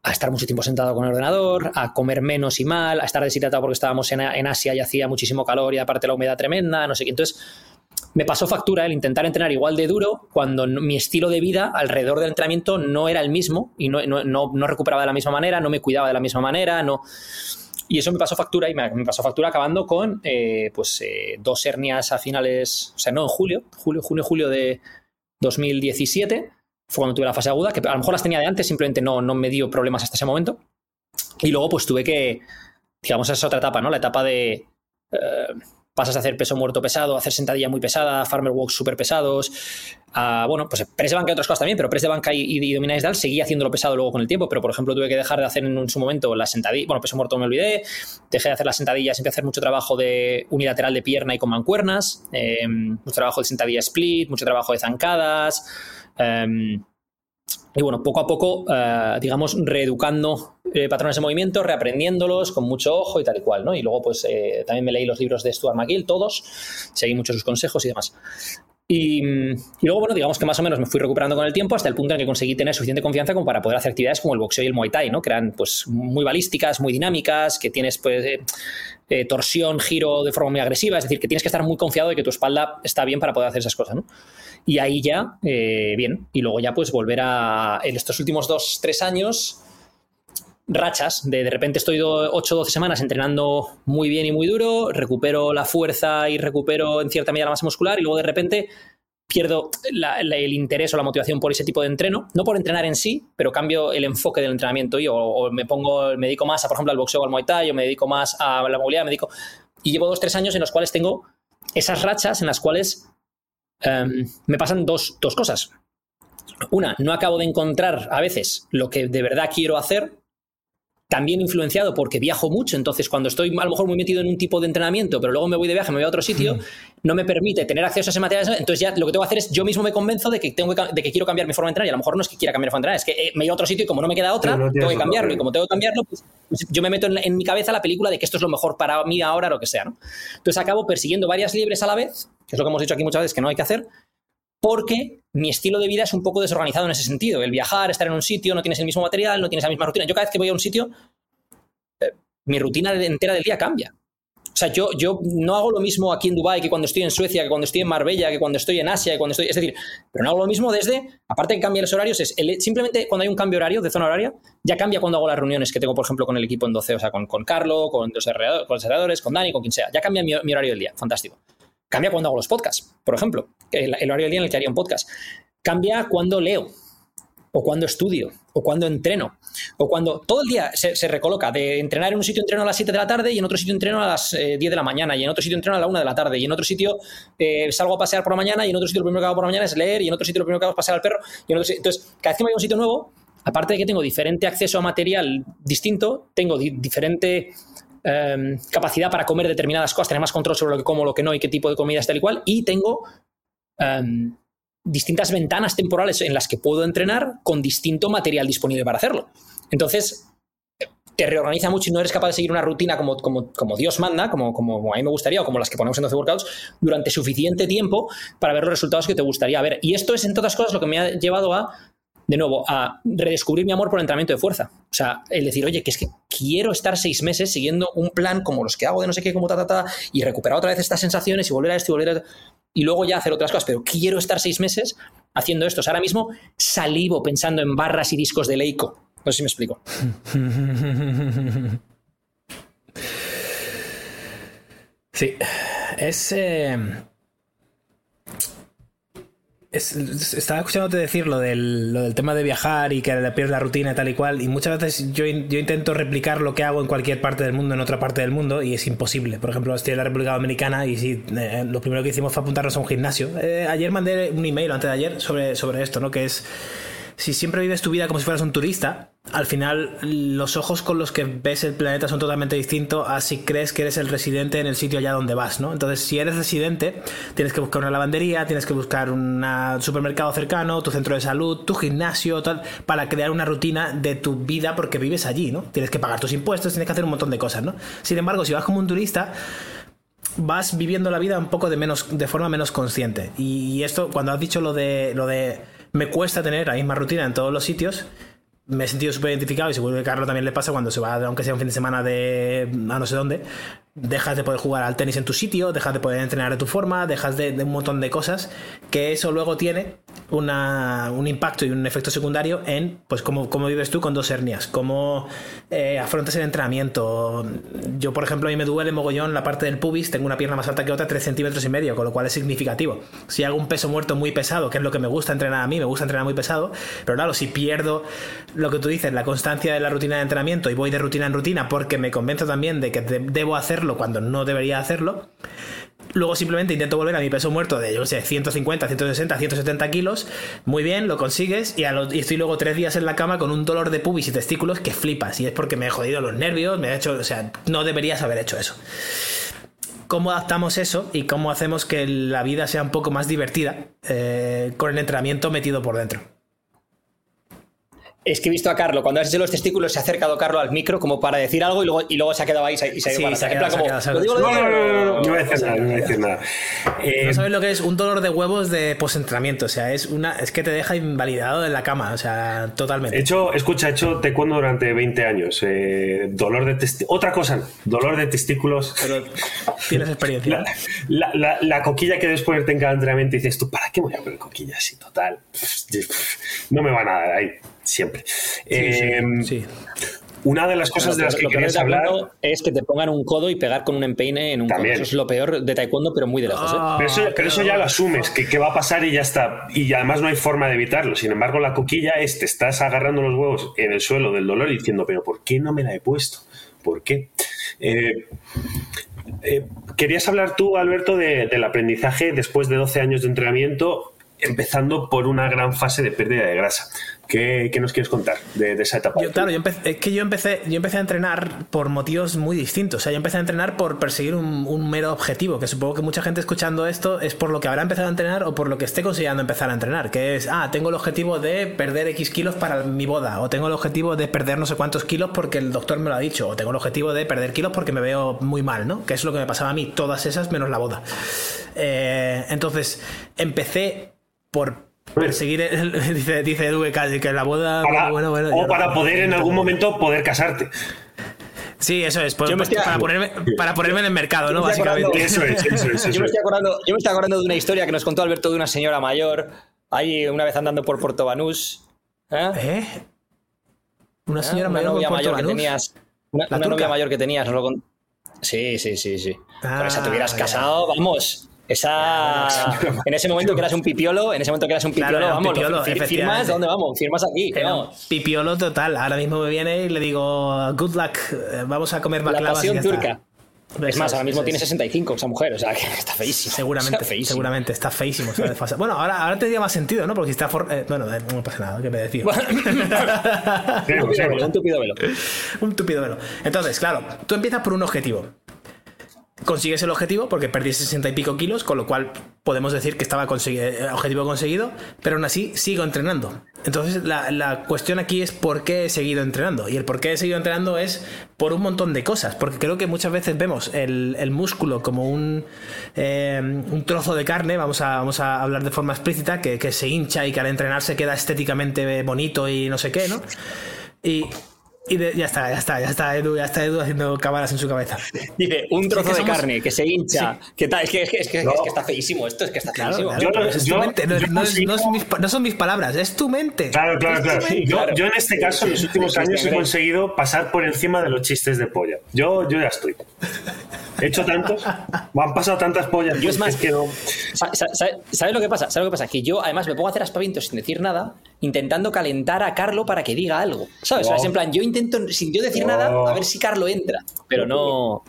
A estar mucho tiempo sentado con el ordenador, a comer menos y mal, a estar deshidratado porque estábamos en, Asia y hacía muchísimo calor y aparte la humedad tremenda, no sé qué. Entonces, me pasó factura el intentar entrenar igual de duro cuando mi estilo de vida alrededor del entrenamiento no era el mismo y no, no, no recuperaba de la misma manera, no me cuidaba de la misma manera, no y eso me pasó factura y me, pasó factura acabando con eh, pues eh, dos hernias a finales, o sea, no en julio, julio, junio, julio de 2017. Fue cuando tuve la fase aguda, que a lo mejor las tenía de antes, simplemente no, no me dio problemas hasta ese momento. Y luego pues tuve que, digamos, esa es otra etapa, ¿no? La etapa de... Eh, pasas a hacer peso muerto pesado, a hacer sentadilla muy pesada, farmer walks súper pesados, a, bueno, pues press de banca y otras cosas también, pero press de banca y, y, y seguía haciéndolo pesado luego con el tiempo, pero por ejemplo tuve que dejar de hacer en su momento la sentadilla, bueno, peso muerto me olvidé, dejé de hacer las sentadillas, empecé a hacer mucho trabajo de unilateral de pierna y con mancuernas, eh, mucho trabajo de sentadilla split, mucho trabajo de zancadas, eh, y bueno, poco a poco, eh, digamos, reeducando eh, patrones de movimiento, reaprendiéndolos con mucho ojo y tal y cual, ¿no? Y luego, pues, eh, también me leí los libros de Stuart McGill, todos, seguí muchos sus consejos y demás. Y, luego, bueno, digamos que más o menos me fui recuperando con el tiempo hasta el punto en que conseguí tener suficiente confianza como para poder hacer actividades como el boxeo y el muay thai, ¿no? Que eran, pues, muy balísticas, muy dinámicas, que tienes, pues, torsión, giro de forma muy agresiva, es decir, que tienes que estar muy confiado de que tu espalda está bien para poder hacer esas cosas, ¿no? Y ahí ya, eh, bien. Y luego ya pues volver a, en estos últimos dos, tres años, rachas de de repente estoy 8 o 12 semanas entrenando muy bien y muy duro, recupero la fuerza y recupero en cierta medida la masa muscular y luego de repente pierdo el interés o la motivación por ese tipo de entreno, no por entrenar en sí, pero cambio el enfoque del entrenamiento y o, o me pongo, me dedico más a, por ejemplo, al boxeo o al muay thai, o me dedico más a la movilidad, me dedico... Y llevo dos, tres años en los cuales tengo esas rachas en las cuales em, me pasan dos, dos cosas. Una, no acabo de encontrar a veces lo que de verdad quiero hacer, también influenciado porque viajo mucho, entonces cuando estoy a lo mejor muy metido en un tipo de entrenamiento, pero luego me voy de viaje, me voy a otro sitio, no me permite tener acceso a ese material, entonces ya lo que tengo que hacer es yo mismo me convenzo de que tengo que, de que quiero cambiar mi forma de entrenar y a lo mejor no es que quiera cambiar mi forma de entrenar, es que eh, me ido a otro sitio y como no me queda otra, no tengo que cambiarlo y como tengo que cambiarlo, pues, pues yo me meto en, la- en mi cabeza la película de que esto es lo mejor para mí ahora, lo que sea, ¿no? Entonces acabo persiguiendo varias liebres a la vez, que es lo que hemos dicho aquí muchas veces que no hay que hacer, porque mi estilo de vida es un poco desorganizado en ese sentido. El viajar, estar en un sitio, no tienes el mismo material, no tienes la misma rutina. Yo cada vez que voy a un sitio, eh, mi rutina entera del día cambia. O sea, yo, no hago lo mismo aquí en Dubái que cuando estoy en Suecia, que cuando estoy en Marbella, que cuando estoy en Asia, que cuando estoy... Es decir, pero no hago lo mismo desde... Aparte de que cambian los horarios, es simplemente cuando hay un cambio horario, de zona horaria, ya cambia cuando hago las reuniones que tengo, por ejemplo, con el equipo en 12, o sea, con, con Carlo, con los con los con Dani, con quien sea. Ya cambia mi, mi horario del día. Fantástico. Cambia cuando hago los podcasts, por ejemplo, el, horario del día en el que haría un podcast. Cambia cuando leo, o cuando estudio, o cuando entreno, o cuando todo el día se, recoloca de entrenar en un sitio entreno a las 7 de la tarde y en otro sitio entreno a las eh, 10 de la mañana y en otro sitio entreno a la 1 de la tarde y en otro sitio eh, salgo a pasear por la mañana y en otro sitio lo primero que hago por la mañana es leer y en otro sitio lo primero que hago es pasear al perro y en otro sitio- entonces cada vez que me voy a un sitio nuevo aparte de que tengo diferente acceso a material distinto tengo di- diferente em, capacidad para comer determinadas cosas tener más control sobre lo que como lo que no y qué tipo de comida es tal y cual y tengo em, distintas ventanas temporales en las que puedo entrenar con distinto material disponible para hacerlo. Entonces, te reorganiza mucho y no eres capaz de seguir una rutina como, como, como Dios manda, como, como a mí me gustaría, o como las que ponemos en 12 workouts, durante suficiente tiempo para ver los resultados que te gustaría ver. Y esto es, entre otras cosas, lo que me ha llevado a, de nuevo, a redescubrir mi amor por el entrenamiento de fuerza. O sea, el decir, oye, que es que quiero estar seis meses siguiendo un plan como los que hago de no sé qué, como ta, ta, ta, y recuperar otra vez estas sensaciones y volver a esto y volver a y luego ya hacer otras cosas, pero quiero estar seis meses haciendo esto. Ahora mismo salivo pensando en barras y discos de Leico. No sé si me explico. Sí, es, eh, es- Estaba escuchándote decir lo del, tema de viajar y que pierdes la rutina tal y cual, y muchas veces yo, in- yo intento replicar lo que hago en cualquier parte del mundo, en otra parte del mundo, y es imposible. Por ejemplo, estoy en la República Dominicana y eh, lo primero que hicimos fue apuntarnos a un gimnasio. Eh, ayer mandé un email, antes de ayer, sobre, sobre esto, ¿no? Que es si siempre vives tu vida como si fueras un turista, al final los ojos con los que ves el planeta son totalmente distintos a si crees que eres el residente en el sitio allá donde vas, ¿no? Entonces, si eres residente, tienes que buscar una lavandería, tienes que buscar un supermercado cercano, tu centro de salud, tu gimnasio, tal, para crear una rutina de tu vida porque vives allí, ¿no? Tienes que pagar tus impuestos, tienes que hacer un montón de cosas, ¿no? Sin embargo, si vas como un turista, vas viviendo la vida un poco de menos de forma menos consciente y esto cuando has dicho lo de lo de me cuesta tener la misma rutina en todos los sitios me he sentido súper identificado y seguro que a Carlos también le pasa cuando se va aunque sea un fin de semana de a no sé dónde dejas de poder jugar al tenis en tu sitio dejas de poder entrenar de tu forma dejas de, un montón de cosas que eso luego tiene una, un impacto y un efecto secundario en pues cómo, cómo vives tú con dos hernias cómo eh, afrontas el entrenamiento. Yo por ejemplo a mí me duele mogollón la parte del pubis tengo una pierna más alta que otra 3 centímetros y medio con lo cual es significativo. Si hago un peso muerto muy pesado que es lo que me gusta entrenar a mí me gusta entrenar muy pesado pero claro si pierdo lo que tú dices la constancia de la rutina de entrenamiento y voy de rutina en rutina porque me convenzo también de que de- debo hacerlo cuando no debería hacerlo Luego simplemente intento volver a mi peso muerto de, yo qué sé, 150, 160, 170 kilos. Muy bien, lo consigues. Y estoy luego tres días en la cama con un dolor de pubis y testículos que flipas. Y es porque me he jodido los nervios, me he hecho. O sea, no deberías haber hecho eso. ¿Cómo adaptamos eso y cómo hacemos que la vida sea un poco más divertida eh, con el entrenamiento metido por dentro? Es que he visto a Carlos, cuando has hecho los testículos, se ha acercado Carlos al micro como para decir algo y luego, y luego se ha quedado ahí y se, y se ha ido Sí, se ha quedado- se ha quedado- No, no, no, no, no, no voy a decir nada, no voy a decir nada. Eh, No sabes lo que es un dolor de huevos de postentrenamiento. O sea, es una es que te deja invalidado en la cama. O sea, totalmente. He hecho, escucha, he hecho taekwondo durante 20 años. Eh, dolor de testículos. Otra cosa, dolor de testículos. Pero tienes experiencia. La, la- la- la coquilla que debes ponerte en cada entrenamiento y dices tú, ¿para qué voy a poner coquilla así? Total. No me van a dar ahí, siempre. Eh, Sí. Una de las cosas de las que lo peor querías de hablar. es que te pongan un codo y pegar con un empeine en un También. codo. Eso es lo peor de taekwondo, pero muy de lejos. ¿eh? Ah, Pero eso, pero eso ya lo asumes, que, que va a pasar y ya está. Y además no hay forma de evitarlo. Sin embargo, la coquilla es, te estás agarrando los huevos en el suelo del dolor y diciendo, pero ¿por qué no me la he puesto? ¿Por qué? Eh, eh, querías hablar tú, Alberto, de- del aprendizaje después de 12 años de entrenamiento, empezando por una gran fase de pérdida de grasa. ¿Qué, nos quieres contar de, esa etapa? Claro, es que yo empecé, yo empecé a entrenar por motivos muy distintos. O sea, yo empecé a entrenar por perseguir un, un mero objetivo, que supongo que mucha gente escuchando esto es por lo que habrá empezado a entrenar o por lo que esté considerando empezar a entrenar, que es, ah, tengo el objetivo de perder X kilos para mi boda, o tengo el objetivo de perder no sé cuántos kilos porque el doctor me lo ha dicho, o tengo el objetivo de perder kilos porque me veo muy mal, ¿no? Que es lo que me pasaba a mí, todas esas menos la boda. Eh, entonces, empecé por perseguir, el- dice, dice Edu que, la boda... Para- bueno, bueno, o para poder en algún momento poder casarte. Sí, eso es. pues- Yo me pues estoy- para, ponerme, para ponerme en el mercado, ¿no? Básicamente. Eso es, eso es, Yo me, es. estoy acordando, yo me estoy acordando de una historia que nos contó Alberto de una señora mayor, ahí una vez andando por Puerto Banús. ¿eh? ¿Eh? Una ¿Eh? señora una mayor novia mayor que tenías. Una, ¿La una novia mayor que tenías, nos lo con- Sí, sí, sí, sí. Con esa te hubieras Ah, casado, vamos. Esa. En ese momento que eras un pipiolo, en ese momento que eras un Claro, pipiolo, un vamos, pipiolo, lo- fir- firmas. ¿dónde vamos? Firmas aquí. Vamos. pipiolo total. Ahora mismo me viene y le digo, good luck, vamos a comer La baklavas y pasión está. turca. Es más, ahora mismo tiene es. 65 esa mujer, o sea, que está feísima. Seguramente, Está feísima. seguramente, está feísimo. está desfasado. Bueno, ahora, ahora tendría más sentido, ¿no? Porque si está. for- eh, bueno, eh, no pasa nada, que me velo, un tupido velo. un tupido velo. Entonces, claro, tú empiezas por un objetivo. Consigues el objetivo porque perdiste 60 y pico kilos, con lo cual podemos decir que estaba consegui- eh, objetivo conseguido, pero aún así sigo entrenando. Entonces, la, la cuestión aquí es por qué he seguido entrenando. Y el por qué he seguido entrenando es por un montón de cosas, porque creo que muchas veces vemos el, el músculo como un, eh, un trozo de carne, vamos a, vamos a hablar de forma explícita, que, que se hincha y que al entrenar se queda estéticamente bonito y no sé qué, ¿no? Y, y de- ya está, ya está, ya está Edu, ya está Edu haciendo cámaras en su cabeza. Dice, un trozo que de somos- carne que se hincha. que tal? Es, que, es, que, es, que, No. es que está feísimo esto, es que está Claro, feísimo. claro, Yo- es yo- tu mente, no, no es- no es consigo- mis no son mis palabras, es tu mente. Claro, claro, claro. mente. Yo, Claro. yo en este caso, en los últimos Sí, sí, años sí, he sí. conseguido pasar por encima de los chistes de polla. Yo, yo ya estoy. He hecho tantos, me han pasado tantas pollas. Yo es más- que no. ¿Sabes lo que pasa? ¿Sabes lo que pasa? Que yo además me pongo a hacer aspavientos sin decir nada, intentando calentar a Carlo para que diga algo. ¿Sabes? O sea, es en plan, yo intento sin yo decir nada a ver si Carlo entra, pero no.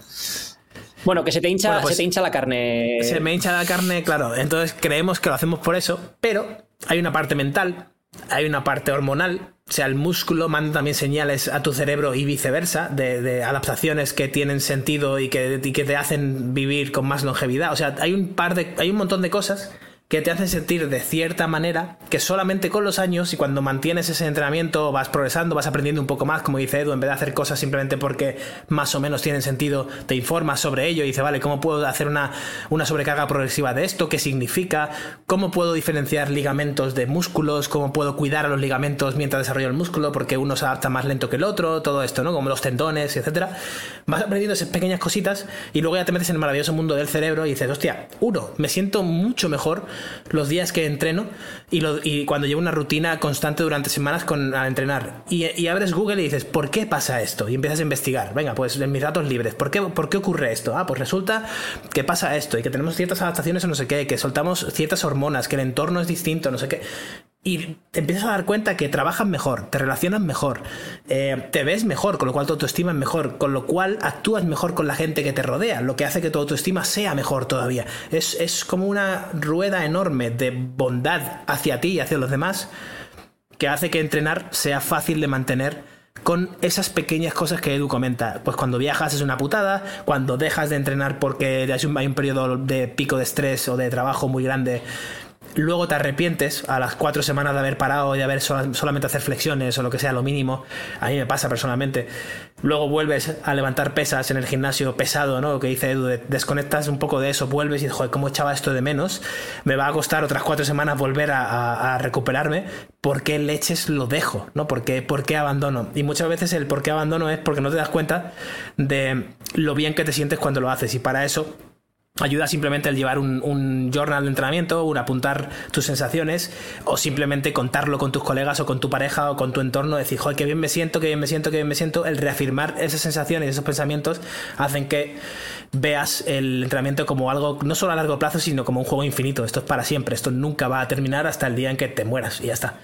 Bueno, que se te hincha, Bueno, pues- se te hincha la carne. Se me hincha la carne, claro. Entonces creemos que lo hacemos por eso, pero hay una parte mental, hay una parte hormonal. O sea, el músculo manda también señales a tu cerebro y viceversa, de, adaptaciones que tienen sentido y que, y que te hacen vivir con más longevidad. O sea, hay un par de. hay un montón de cosas que te hacen sentir de cierta manera que solamente con los años y cuando mantienes ese entrenamiento vas progresando, vas aprendiendo un poco más, como dice Edu, en vez de hacer cosas simplemente porque más o menos tienen sentido, te informas sobre ello y dices, vale, ¿cómo puedo hacer una, una sobrecarga progresiva de esto? ¿Qué significa? ¿Cómo puedo diferenciar ligamentos de músculos? ¿Cómo puedo cuidar a los ligamentos mientras desarrollo el músculo? Porque uno se adapta más lento que el otro, todo esto, ¿no? Como los tendones, etcétera. Vas aprendiendo esas pequeñas cositas y luego ya te metes en el maravilloso mundo del cerebro y dices, hostia, uno, me siento mucho mejor los días que entreno y, lo- y cuando llevo una rutina constante durante semanas con, al entrenar. Y, abres Google y dices, ¿por qué pasa esto? Y empiezas a investigar. Venga, pues en mis datos libres, ¿por qué, ¿por qué ocurre esto? Ah, pues resulta que pasa esto y que tenemos ciertas adaptaciones o no sé qué, que soltamos ciertas hormonas, que el entorno es distinto, no sé qué. Y te empiezas a dar cuenta que trabajas mejor, te relacionas mejor, eh, te ves mejor, con lo cual tu autoestima es mejor, con lo cual actúas mejor con la gente que te rodea, lo que hace que tu autoestima sea mejor todavía. Es, es como una rueda enorme de bondad hacia ti y hacia los demás que hace que entrenar sea fácil de mantener con esas pequeñas cosas que Edu comenta. Pues cuando viajas es una putada, cuando dejas de entrenar porque hay hay un periodo de pico de estrés o de trabajo muy grande luego te arrepientes a las cuatro semanas de haber parado, de haber sola- solamente hacer flexiones o lo que sea, lo mínimo. A mí me pasa personalmente. Luego vuelves a levantar pesas en el gimnasio pesado, ¿no? Que dice Edu, de- desconectas un poco de eso, vuelves y dices, joder, ¿cómo echaba esto de menos? Me va a costar otras cuatro semanas volver a, recuperarme. ¿Por qué leches lo dejo? ¿No? ¿Por por qué abandono? Y muchas veces el por qué abandono es porque no te das cuenta de lo bien que te sientes cuando lo haces. Y para eso Ayuda simplemente el llevar un, un journal de entrenamiento, un apuntar tus sensaciones o simplemente contarlo con tus colegas o con tu pareja o con tu entorno, decir, joder, qué bien me siento, qué bien me siento, qué bien me siento. El reafirmar esas sensaciones, esos pensamientos hacen que veas el entrenamiento como algo no solo a largo plazo, sino como un juego infinito. Esto es para siempre, esto nunca va a terminar hasta el día en que te mueras y ya está.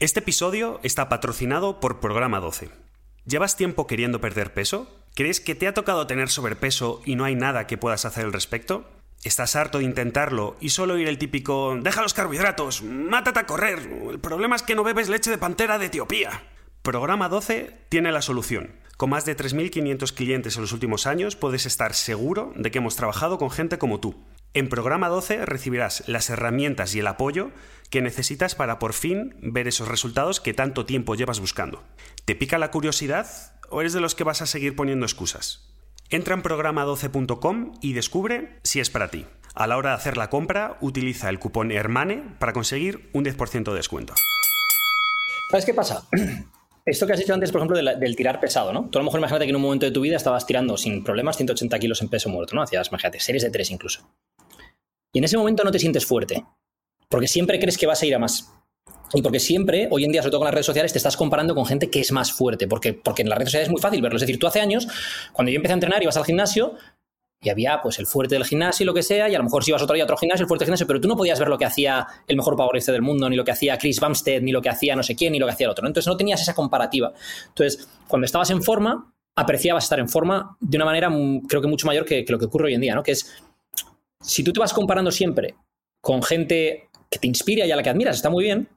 Este episodio está patrocinado por Programa 12. ¿Llevas tiempo queriendo perder peso? ¿Crees que te ha tocado tener sobrepeso y no hay nada que puedas hacer al respecto? ¿Estás harto de intentarlo y solo oír el típico deja los carbohidratos, mátate a correr, el problema es que no bebes leche de pantera de Etiopía? Programa 12 tiene la solución. Con más de 3.500 clientes en los últimos años puedes estar seguro de que hemos trabajado con gente como tú. En Programa 12 recibirás las herramientas y el apoyo que necesitas para por fin ver esos resultados que tanto tiempo llevas buscando. ¿Te pica la curiosidad o eres de los que vas a seguir poniendo excusas? Entra en programa12.com y descubre si es para ti. A la hora de hacer la compra, utiliza el cupón HERMANE para conseguir un 10% de descuento. ¿Sabes qué pasa? Esto que has dicho antes, por ejemplo, del tirar pesado, ¿no? Tú a lo mejor imagínate que en un momento de tu vida estabas tirando sin problemas 180 kilos en peso muerto, ¿no? Hacías, imagínate, series de tres incluso. Y en ese momento no te sientes fuerte, porque siempre crees que vas a ir a más. Y porque siempre, hoy en día, sobre todo con las redes sociales, te estás comparando con gente que es más fuerte, porque, porque en las redes sociales es muy fácil verlo. Es decir, tú hace años, cuando yo empecé a entrenar, ibas al gimnasio y había pues el fuerte del gimnasio y lo que sea, y a lo mejor si ibas otro día a otro gimnasio, el fuerte del gimnasio, pero tú no podías ver lo que hacía el mejor powerlifter del mundo, ni lo que hacía Chris Bumstead, ni lo que hacía no sé quién, ni lo que hacía el otro. ¿no? Entonces no tenías esa comparativa. Entonces, cuando estabas en forma, apreciabas estar en forma de una manera mm, creo que mucho mayor que, que lo que ocurre hoy en día, ¿no? Que es, si tú te vas comparando siempre con gente que te inspira y a la que admiras, está muy bien,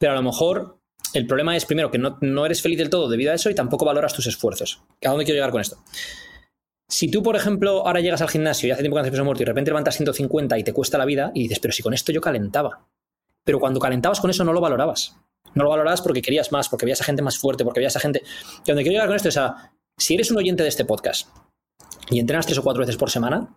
pero a lo mejor el problema es, primero, que no, no eres feliz del todo debido a eso y tampoco valoras tus esfuerzos. ¿A dónde quiero llegar con esto? Si tú, por ejemplo, ahora llegas al gimnasio y hace tiempo que haces peso muerto y de repente levantas 150 y te cuesta la vida y dices, pero si con esto yo calentaba. Pero cuando calentabas con eso no lo valorabas. No lo valorabas porque querías más, porque veías a gente más fuerte, porque veías a gente... Y donde quiero llegar con esto es a, si eres un oyente de este podcast y entrenas tres o cuatro veces por semana,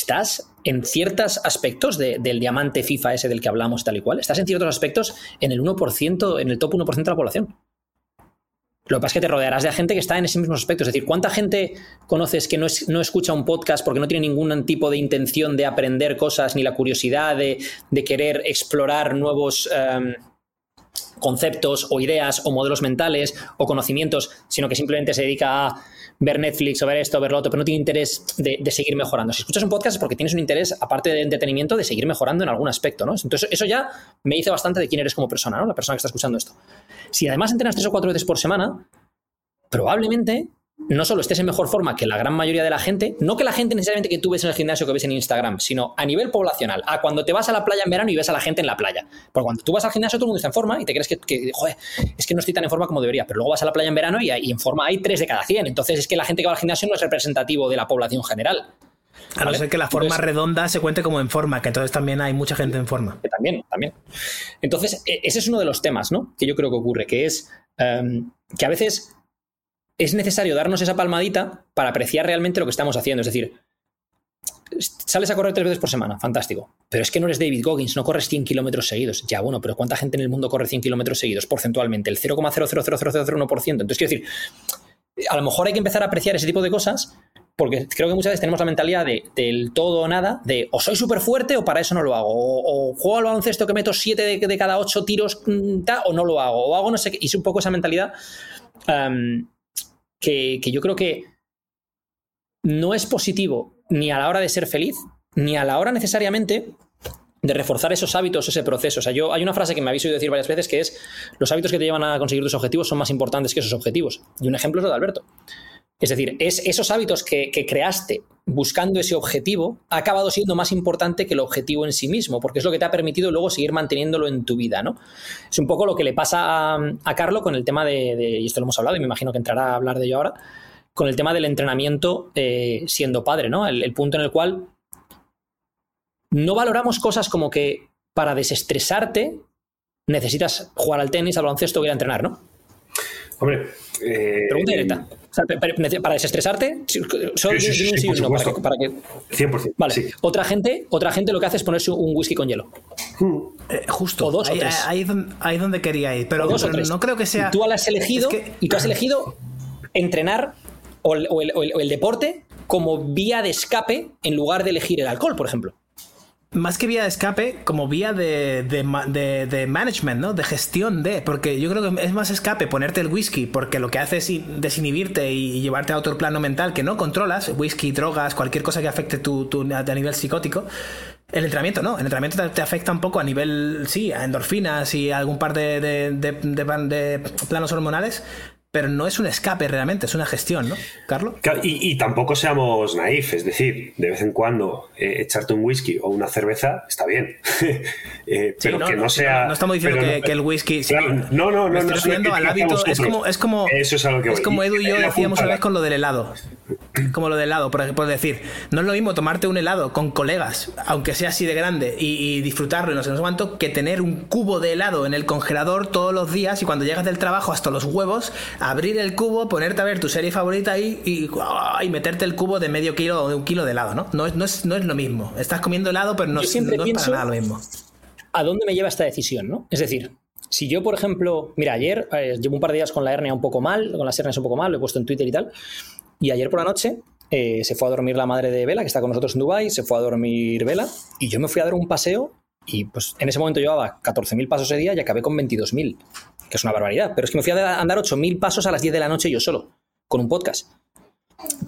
estás en ciertos aspectos de- del diamante FIFA ese del que hablamos tal y cual, estás en ciertos aspectos en el 1%, en el top 1% de la población. Lo que pasa es que te rodearás de gente que está en ese mismo aspecto. Es decir, ¿cuánta gente conoces que no, es- no escucha un podcast porque no tiene ningún tipo de intención de aprender cosas, ni la curiosidad de, de querer explorar nuevos em, conceptos o ideas o modelos mentales o conocimientos, sino que simplemente se dedica a ver Netflix o ver esto o ver lo otro, pero no tiene interés de, de seguir mejorando? Si escuchas un podcast es porque tienes un interés, aparte de entretenimiento, de seguir mejorando en algún aspecto, ¿no? Entonces, eso ya me dice bastante de quién eres como persona, ¿no? La persona que está escuchando esto. Si además entrenas tres o cuatro veces por semana, probablemente no solo estés en mejor forma que la gran mayoría de la gente, no que la gente necesariamente que tú ves en el gimnasio que ves en Instagram, sino a nivel poblacional, a cuando te vas a la playa en verano y ves a la gente en la playa. Porque cuando tú vas al gimnasio todo el mundo está en forma y te crees que, que, joder, es que no estoy tan en forma como debería, pero luego vas a la playa en verano y, y en forma hay tres de cada 100. Entonces es que la gente que va al gimnasio no es representativo de la población general. A no ser que la forma Entonces- redonda se cuente como en forma, que entonces también hay mucha gente en forma. Que también, también. Entonces, e- ese es uno de los temas, ¿no? Que yo creo que ocurre, que es em, que a veces es necesario darnos esa palmadita para apreciar realmente lo que estamos haciendo. Es decir, sales a correr tres veces por semana, fantástico. Pero es que no eres David Goggins, no corres 100 kilómetros seguidos. Ya, bueno, pero ¿cuánta gente en el mundo corre 100 kilómetros seguidos porcentualmente? El 0,0000001%. Entonces, quiero decir, a lo mejor hay que empezar a apreciar ese tipo de cosas porque creo que muchas veces tenemos la mentalidad de, del todo o nada, de o soy súper fuerte o para eso no lo hago, o, juego al baloncesto que meto 7 de, cada 8 tiros mm, o no lo hago, o hago no sé qué, y es un poco esa mentalidad que, yo creo que no es positivo ni a la hora de ser feliz, ni a la hora necesariamente de reforzar esos hábitos, ese proceso. O sea, yo hay una frase que me habéis oído decir varias veces que es los hábitos que te llevan a conseguir tus objetivos son más importantes que esos objetivos. Y un ejemplo es lo de Alberto. Es decir, es esos hábitos que, que, creaste buscando ese objetivo ha acabado siendo más importante que el objetivo en sí mismo, porque es lo que te ha permitido luego seguir manteniéndolo en tu vida, ¿no? Es un poco lo que le pasa a, a Carlo con el tema de, de, y esto lo hemos hablado y me imagino que entrará a hablar de ello ahora, con el tema del entrenamiento eh, siendo padre, ¿no? El, el punto en el cual no valoramos cosas como que para desestresarte necesitas jugar al tenis, al baloncesto o ir a entrenar, ¿no? Hombre, eh, Pregunta directa. O sea, para desestresarte, sí, solo Sí, sí, un sí, sí o un no, para que, para que- 100%. Vale. sí. Otra gente, otra gente lo que hace es ponerse un whisky con hielo. Eh, justo. O dos o ahí, tres. ahí, donde, ahí donde quería ir. Pero, O dos o tres. no creo que sea. Y tú has elegido, Es que- y tú has elegido entrenar o el, o el- o el- o el deporte como vía de escape en lugar de elegir el alcohol, por ejemplo. Más que vía de escape, como vía de, de de- de management, ¿no? De gestión de. Porque yo creo que es más escape ponerte el whisky, porque lo que hace es in- desinhibirte y llevarte a otro plano mental que no controlas, whisky, drogas, cualquier cosa que afecte tu, tu a nivel psicótico. El entrenamiento no, el entrenamiento te, afecta un poco a nivel, sí, a endorfinas y a algún par de, de- de- de planos hormonales, pero no es un escape realmente, es una gestión, ¿no, Carlos? Y, y tampoco seamos naif, es decir, de vez en cuando eh, echarte un whisky o una cerveza está bien, Eh, Sí, pero que no sea. No, estamos diciendo que, no- que el whisky. sí, Claro, no, no, no, me estoy no al hábito. Es como, es como. Eso es a lo que es voy. como Edu y yo decíamos una vez con lo del helado. Como lo del helado, por decir, no es lo mismo tomarte un helado con colegas, aunque sea así de grande, y, y disfrutarlo y no sé cuánto, que tener un cubo de helado en el congelador todos los días y cuando llegas del trabajo hasta los huevos, abrir el cubo, ponerte a ver tu serie favorita ahí y, y meterte el cubo de medio kilo o de un kilo de helado, ¿no? No es, no es, no es lo mismo. Estás comiendo helado, pero no, Yo siempre no es para nada lo mismo. ¿A dónde me lleva esta decisión, no? Es decir, si yo, por ejemplo, mira, ayer eh, llevo un par de días con la hernia un poco mal, con las hernias un poco mal, lo he puesto en Twitter y tal, y ayer por la noche eh, se fue a dormir la madre de Vela, que está con nosotros en Dubai, se fue a dormir Vela, y yo me fui a dar un paseo y pues en ese momento llevaba 14.000 pasos ese día y acabé con 22.000, que es una barbaridad, pero es que me fui a andar 8.000 pasos a las 10 de la noche yo solo, con un podcast.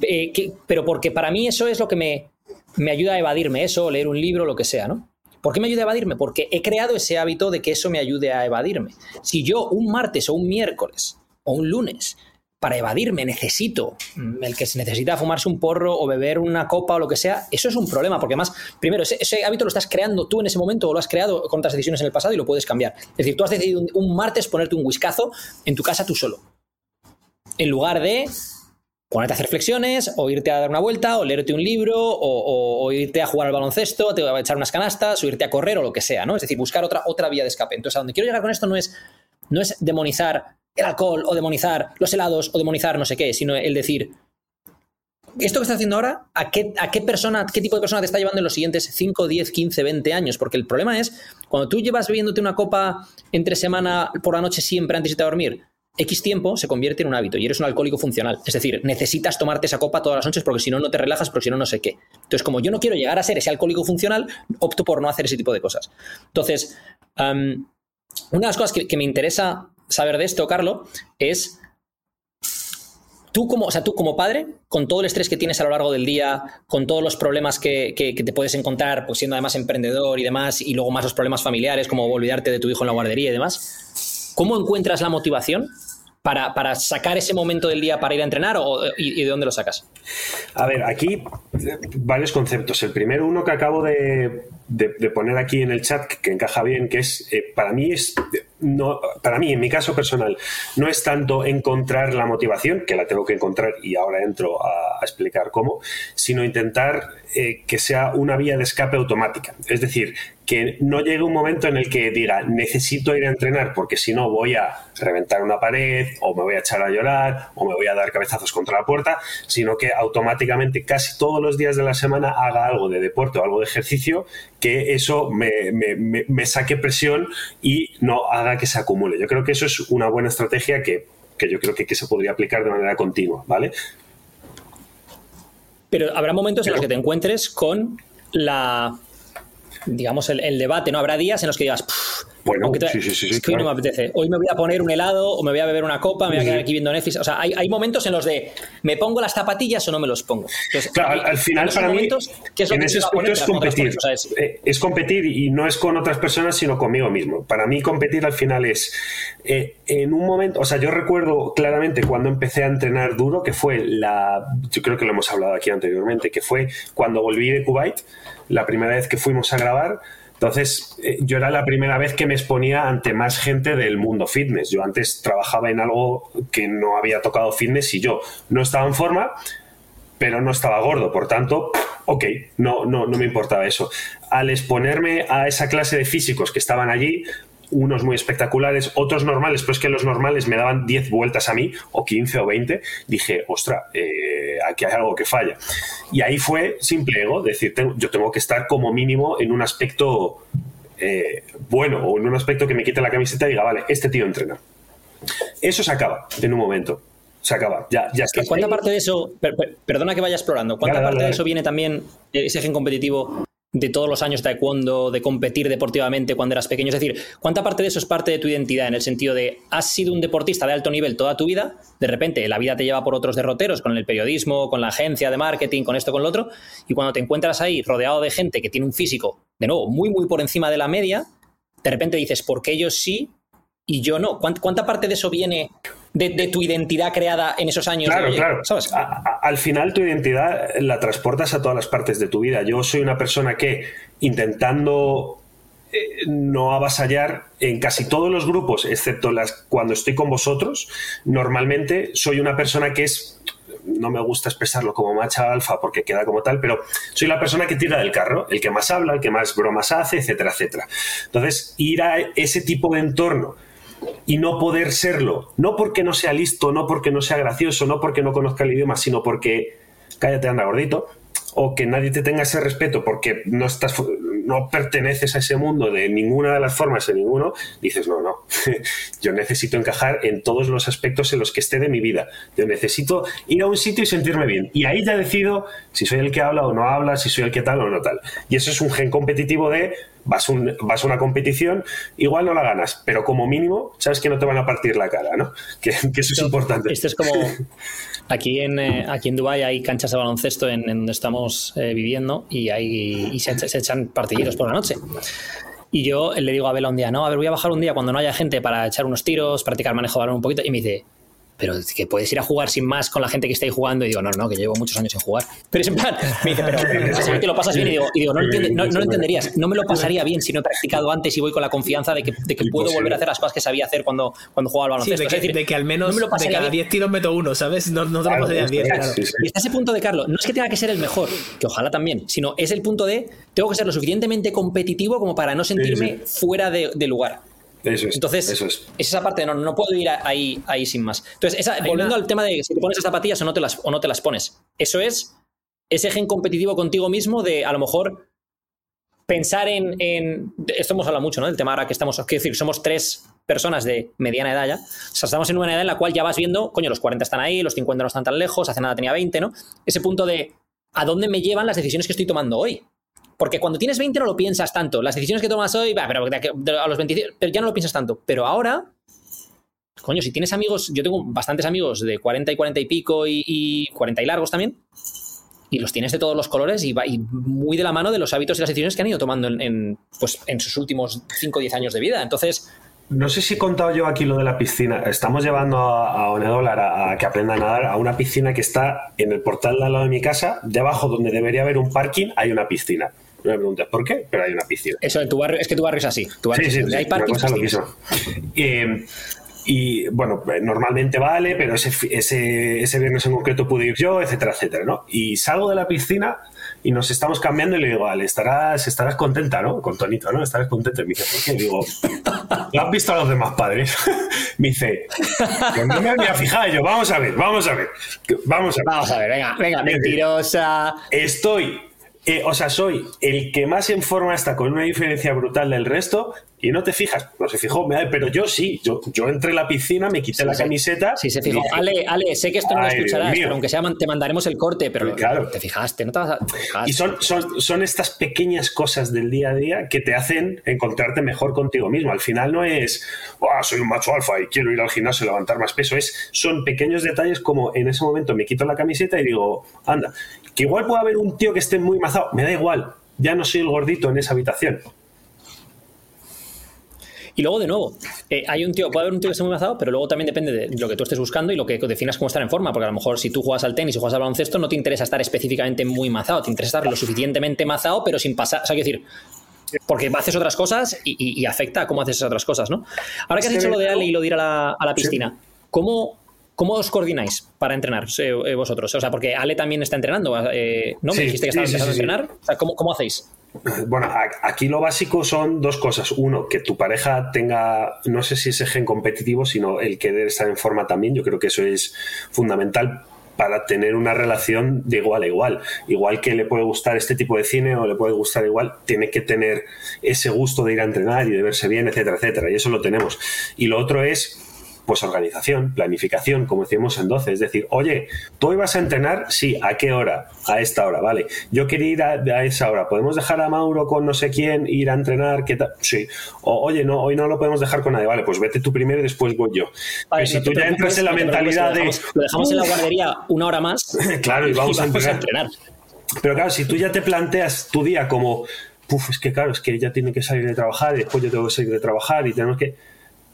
Eh, pero porque para mí eso es lo que me, me ayuda a evadirme, eso, leer un libro, lo que sea, ¿no? ¿Por qué me ayuda a evadirme? Porque he creado ese hábito de que eso me ayude a evadirme. Si yo un martes o un miércoles o un lunes para evadirme necesito mm, el que se necesita fumarse un porro o beber una copa o lo que sea, eso es un problema, porque además, primero, ese, hábito lo estás creando tú en ese momento o lo has creado con otras decisiones en el pasado y lo puedes cambiar. Es decir, tú has decidido un, martes ponerte un whiskazo en tu casa tú solo, en lugar de ponerte a hacer flexiones, o irte a dar una vuelta, o leerte un libro, o, irte a jugar al baloncesto, te a echar unas canastas, o irte a correr, o lo que sea, ¿no? Es decir, buscar otra, otra vía de escape. Entonces, a donde quiero llegar con esto no es, no es demonizar el alcohol, o demonizar los helados, o demonizar no sé qué, sino el decir, esto que estás haciendo ahora, ¿a qué, a qué persona, qué tipo de persona te está llevando en los siguientes 5, 10, 15, 20 años? Porque el problema es, cuando tú llevas bebiéndote una copa entre semana por la noche siempre antes de irte a dormir, X tiempo se convierte en un hábito y eres un alcohólico funcional. Es decir, necesitas tomarte esa copa todas las noches porque si no, no te relajas, porque si no, no sé qué. Entonces, como yo no quiero llegar a ser ese alcohólico funcional, opto por no hacer ese tipo de cosas. Entonces, una de las cosas que me interesa saber de esto, Carlo, es tú como, o sea, tú como padre, con todo el estrés que tienes a lo largo del día, con todos los problemas que, te puedes encontrar, pues siendo además emprendedor y demás, y luego más los problemas familiares, como olvidarte de tu hijo en la guardería y demás, ¿cómo encuentras la motivación para, sacar ese momento del día para ir a entrenar o, y, y de dónde lo sacas? A ver, aquí eh, varios conceptos. El primero, uno que acabo de, de- poner aquí en el chat, que, encaja bien, que es, eh, para mí es, no, para mí, en mi caso personal, no es tanto encontrar la motivación, que la tengo que encontrar y ahora entro a, a explicar cómo, sino intentar eh, que sea una vía de escape automática. Es decir, que no llegue un momento en el que diga, necesito ir a entrenar porque si no voy a reventar una pared o me voy a echar a llorar o me voy a dar cabezazos contra la puerta, sino que automáticamente casi todos los días de la semana haga algo de deporte o algo de ejercicio que eso me, me- me- me saque presión y no haga que se acumule. Yo creo que eso es una buena estrategia que, que yo creo que, que se podría aplicar de manera continua, ¿vale? Pero habrá momentos en los que te encuentres con la digamos el, el debate, ¿no? Habrá días en los que digas, "Pff, Bueno, aunque te- sí, sí, sí, sí, es que hoy no claro. me apetece, hoy me voy a poner un helado o me voy a beber una copa, me voy a quedar aquí viendo Netflix, o sea, hay, hay momentos en los de ¿me pongo las zapatillas o no me los pongo? Entonces, Claro, al, al final para mí, ¿qué es en que ese aspecto es competir. o sea, es- Eh, es competir y no es con otras personas, sino conmigo mismo. Para mí competir al final es, eh, en un momento, o sea, yo recuerdo claramente cuando empecé a entrenar duro, que fue la, yo creo que lo hemos hablado aquí anteriormente, que fue cuando volví de Kuwait, la primera vez que fuimos a grabar. Entonces, eh, yo era la primera vez que me exponía ante más gente del mundo fitness. Yo antes trabajaba en algo que no había tocado fitness y yo no estaba en forma, pero no estaba gordo. Por tanto, ok, no, no, no me importaba eso. Al exponerme a esa clase de físicos que estaban allí, unos muy espectaculares, otros normales, pero es que los normales me daban 10 vueltas a mí, o 15 o 20, dije, ostra, eh, aquí hay algo que falla. Y ahí fue simple ego, decir, tengo- yo tengo que estar como mínimo en un aspecto eh, bueno, o en un aspecto que me quite la camiseta y diga, vale, este tío entrena. Eso se acaba en un momento. Se acaba. Ya, ya está. ¿Cuánta parte de eso, per- per- perdona que vaya explorando, cuánta Dale, dale, parte de eso viene también eh, ese gen competitivo de todos los años de taekwondo, de competir deportivamente cuando eras pequeño? Es decir, ¿cuánta parte de eso es parte de tu identidad en el sentido de has sido un deportista de alto nivel toda tu vida, de repente la vida te lleva por otros derroteros, con el periodismo, con la agencia de marketing, con esto, con lo otro, y cuando te encuentras ahí rodeado de gente que tiene un físico, de nuevo, muy, muy por encima de la media, de repente dices, ¿por qué ellos sí y yo no? ¿Cuánt- ¿Cuánta parte de eso viene de, de tu identidad creada en esos años? Claro, claro. ¿sabes? A- a- al final tu identidad la transportas a todas las partes de tu vida. Yo soy una persona que intentando eh, no avasallar en casi todos los grupos, excepto las cuando estoy con vosotros, normalmente soy una persona que es no me gusta expresarlo como macha alfa porque queda como tal, pero soy la persona que tira del carro, el que más habla, el que más bromas hace, etcétera, etcétera. Entonces, ir a ese tipo de entorno y no poder serlo, no porque no sea listo, no porque no sea gracioso, no porque no conozca el idioma, sino porque cállate, anda gordito, o que nadie te tenga ese respeto porque no estás no perteneces a ese mundo de ninguna de las formas en ninguno, dices, no, no, yo necesito encajar en todos los aspectos en los que esté de mi vida. Yo necesito ir a un sitio y sentirme bien. Y ahí ya decido si soy el que habla o no habla, si soy el que tal o no tal. Y eso es un gen competitivo de vas, un- vas a una competición, igual no la ganas, pero como mínimo sabes que no te van a partir la cara, ¿no? Que, que eso es importante. Esto es como aquí en eh, aquí en Dubai hay canchas de baloncesto en, donde estamos eh, viviendo y hay y se, echan partidillos por la noche. Y yo le digo a Vela un día, no, a ver, voy a bajar un día cuando no haya gente para echar unos tiros, practicar manejo de balón un poquito. Y me dice, pero que puedes ir a jugar sin más con la gente que está ahí jugando. Y digo, no, no, que llevo muchos años sin jugar. Pero es en plan, me dice, pero seguro que lo pasas bien. Y digo, y digo no, lo entiende- no, no lo entenderías. No me lo pasaría bien si no he practicado antes y voy con la confianza de que, de que puedo volver a hacer las cosas que sabía hacer cuando, cuando jugaba al Sí, baloncesto. de, que, es decir, de que al menos no me lo de pasaría cada bien. 10 tiros meto uno, ¿sabes? No, no te lo Claro, pasarías 10, esto es, claro. sí, sí. Y está ese punto de, Carlos, no es que tenga que ser el mejor, que ojalá también, sino es el punto de, tengo que ser lo suficientemente competitivo como para no sentirme fuera de, de lugar. Eso es. Entonces, eso es. esa parte, no, no puedo ir a- ahí, ahí sin más. Entonces, esa- volviendo una- al tema de si te pones las zapatillas o no te las, o no te las pones, eso es ese gen competitivo contigo mismo de a lo mejor pensar en, en- esto hemos hablado mucho, ¿no? Del tema ahora que estamos, quiero decir, somos tres personas de mediana edad ya. O sea, estamos en una edad en la cual ya vas viendo, coño, los 40 están ahí, los 50 no están tan lejos, hace nada tenía 20, ¿no? Ese punto de a dónde me llevan las decisiones que estoy tomando hoy. Porque cuando tienes 20 no lo piensas tanto. Las decisiones que tomas hoy, va, pero a los 25, pero ya no lo piensas tanto. Pero ahora, coño, si tienes amigos, yo tengo bastantes amigos de 40 y 40 y pico y, y 40 y largos también, y los tienes de todos los colores y, muy de la mano de los hábitos y las decisiones que han ido tomando en, pues, sus últimos 5 o 10 años de vida. Entonces, No sé si he contado yo aquí lo de la piscina. Estamos llevando a, a, a que aprenda a nadar a una piscina que está en el portal de al lado de mi casa. Debajo, donde debería haber un parking, hay una piscina. No me preguntes por qué, pero hay una piscina. eso en tu barrio, es que tu barrio es así. Tu barrio Sí, es sí, así. sí, Hay parking. Eh, y bueno, eh, normalmente vale, pero ese, ese, ese viernes en concreto pude ir yo, etcétera, etcétera, ¿no? Y salgo de la piscina y nos estamos cambiando y le digo, vale, estarás, estarás contenta, ¿no? Con Tonito, ¿no? Estarás contenta. Y me dice, ¿por qué? Digo, ¿lo has visto a los demás padres? me dice, pues no me había fijado. Y yo, vamos a ver, vamos a ver, vamos a ver. Vamos a ver, venga, venga, mentirosa. Estoy, eh, o sea, soy el que más en forma está con una diferencia brutal del resto y no te fijas, no se fijó, pero yo sí, yo, yo entré en la piscina, me quité la sí. camiseta. Sí, se fijó. dije, Ale, Ale, sé que esto no lo escucharás, pero aunque sea, te mandaremos el corte, pero Claro. te fijaste, no te vas a. te fijaste. Y son, son, son estas pequeñas cosas del día a día que te hacen encontrarte mejor contigo mismo. Al final no es, "Buah, soy un macho alfa y quiero ir al gimnasio y levantar más peso. Es, son pequeños detalles como en ese momento me quito la camiseta y digo, anda, que igual puede haber un tío que esté muy mazado. Me da igual, ya no soy el gordito en esa habitación. Y luego, de nuevo, eh, hay un tío, puede haber un tío que esté muy mazado, pero luego también depende de lo que tú estés buscando y lo que definas como estar en forma. Porque a lo mejor si tú juegas al tenis o juegas al baloncesto, no te interesa estar específicamente muy mazado, te interesa estar lo suficientemente mazado, pero sin pasar. O sea, quiero decir, porque haces otras cosas y, y- y afecta a cómo haces esas otras cosas, ¿no? Ahora que has dicho lo de Ale y lo de ir a la, a la piscina, ¿cómo, ¿Cómo os coordináis para entrenar eh, eh, vosotros? O sea, porque Ale también está entrenando, eh, ¿no? Me Sí, dijiste que sí, empezando sí, a entrenar. O sea, ¿cómo, cómo hacéis? Bueno, aquí lo básico son dos cosas. Uno, que tu pareja tenga, no sé si ese gen competitivo, sino el que debe estar en forma también. Yo creo que eso es fundamental para tener una relación de igual a igual. Igual que le puede gustar este tipo de cine o le puede gustar igual, tiene que tener ese gusto de ir a entrenar y de verse bien, etcétera, etcétera. Y eso lo tenemos. Y lo otro es pues organización, planificación, como decíamos en 12. Es decir, oye, ¿tú ibas a entrenar? Sí, ¿a qué hora? A esta hora, vale. Yo quería ir a, a esa hora. ¿Podemos dejar a Mauro con no sé quién, ir a entrenar? ¿Qué tal? Sí. O, oye, no, hoy no lo podemos dejar con nadie. Vale, pues vete tú primero y después voy yo. Vale, Pero si no tú ya entras en la no mentalidad de... lo dejamos en la guardería una hora más. Claro, y vamos a entrenar. entrenar. Pero claro, si tú ya te planteas tu día como, Puf, es que claro, es que ella tiene que salir de trabajar y después yo tengo que salir de trabajar y tenemos que...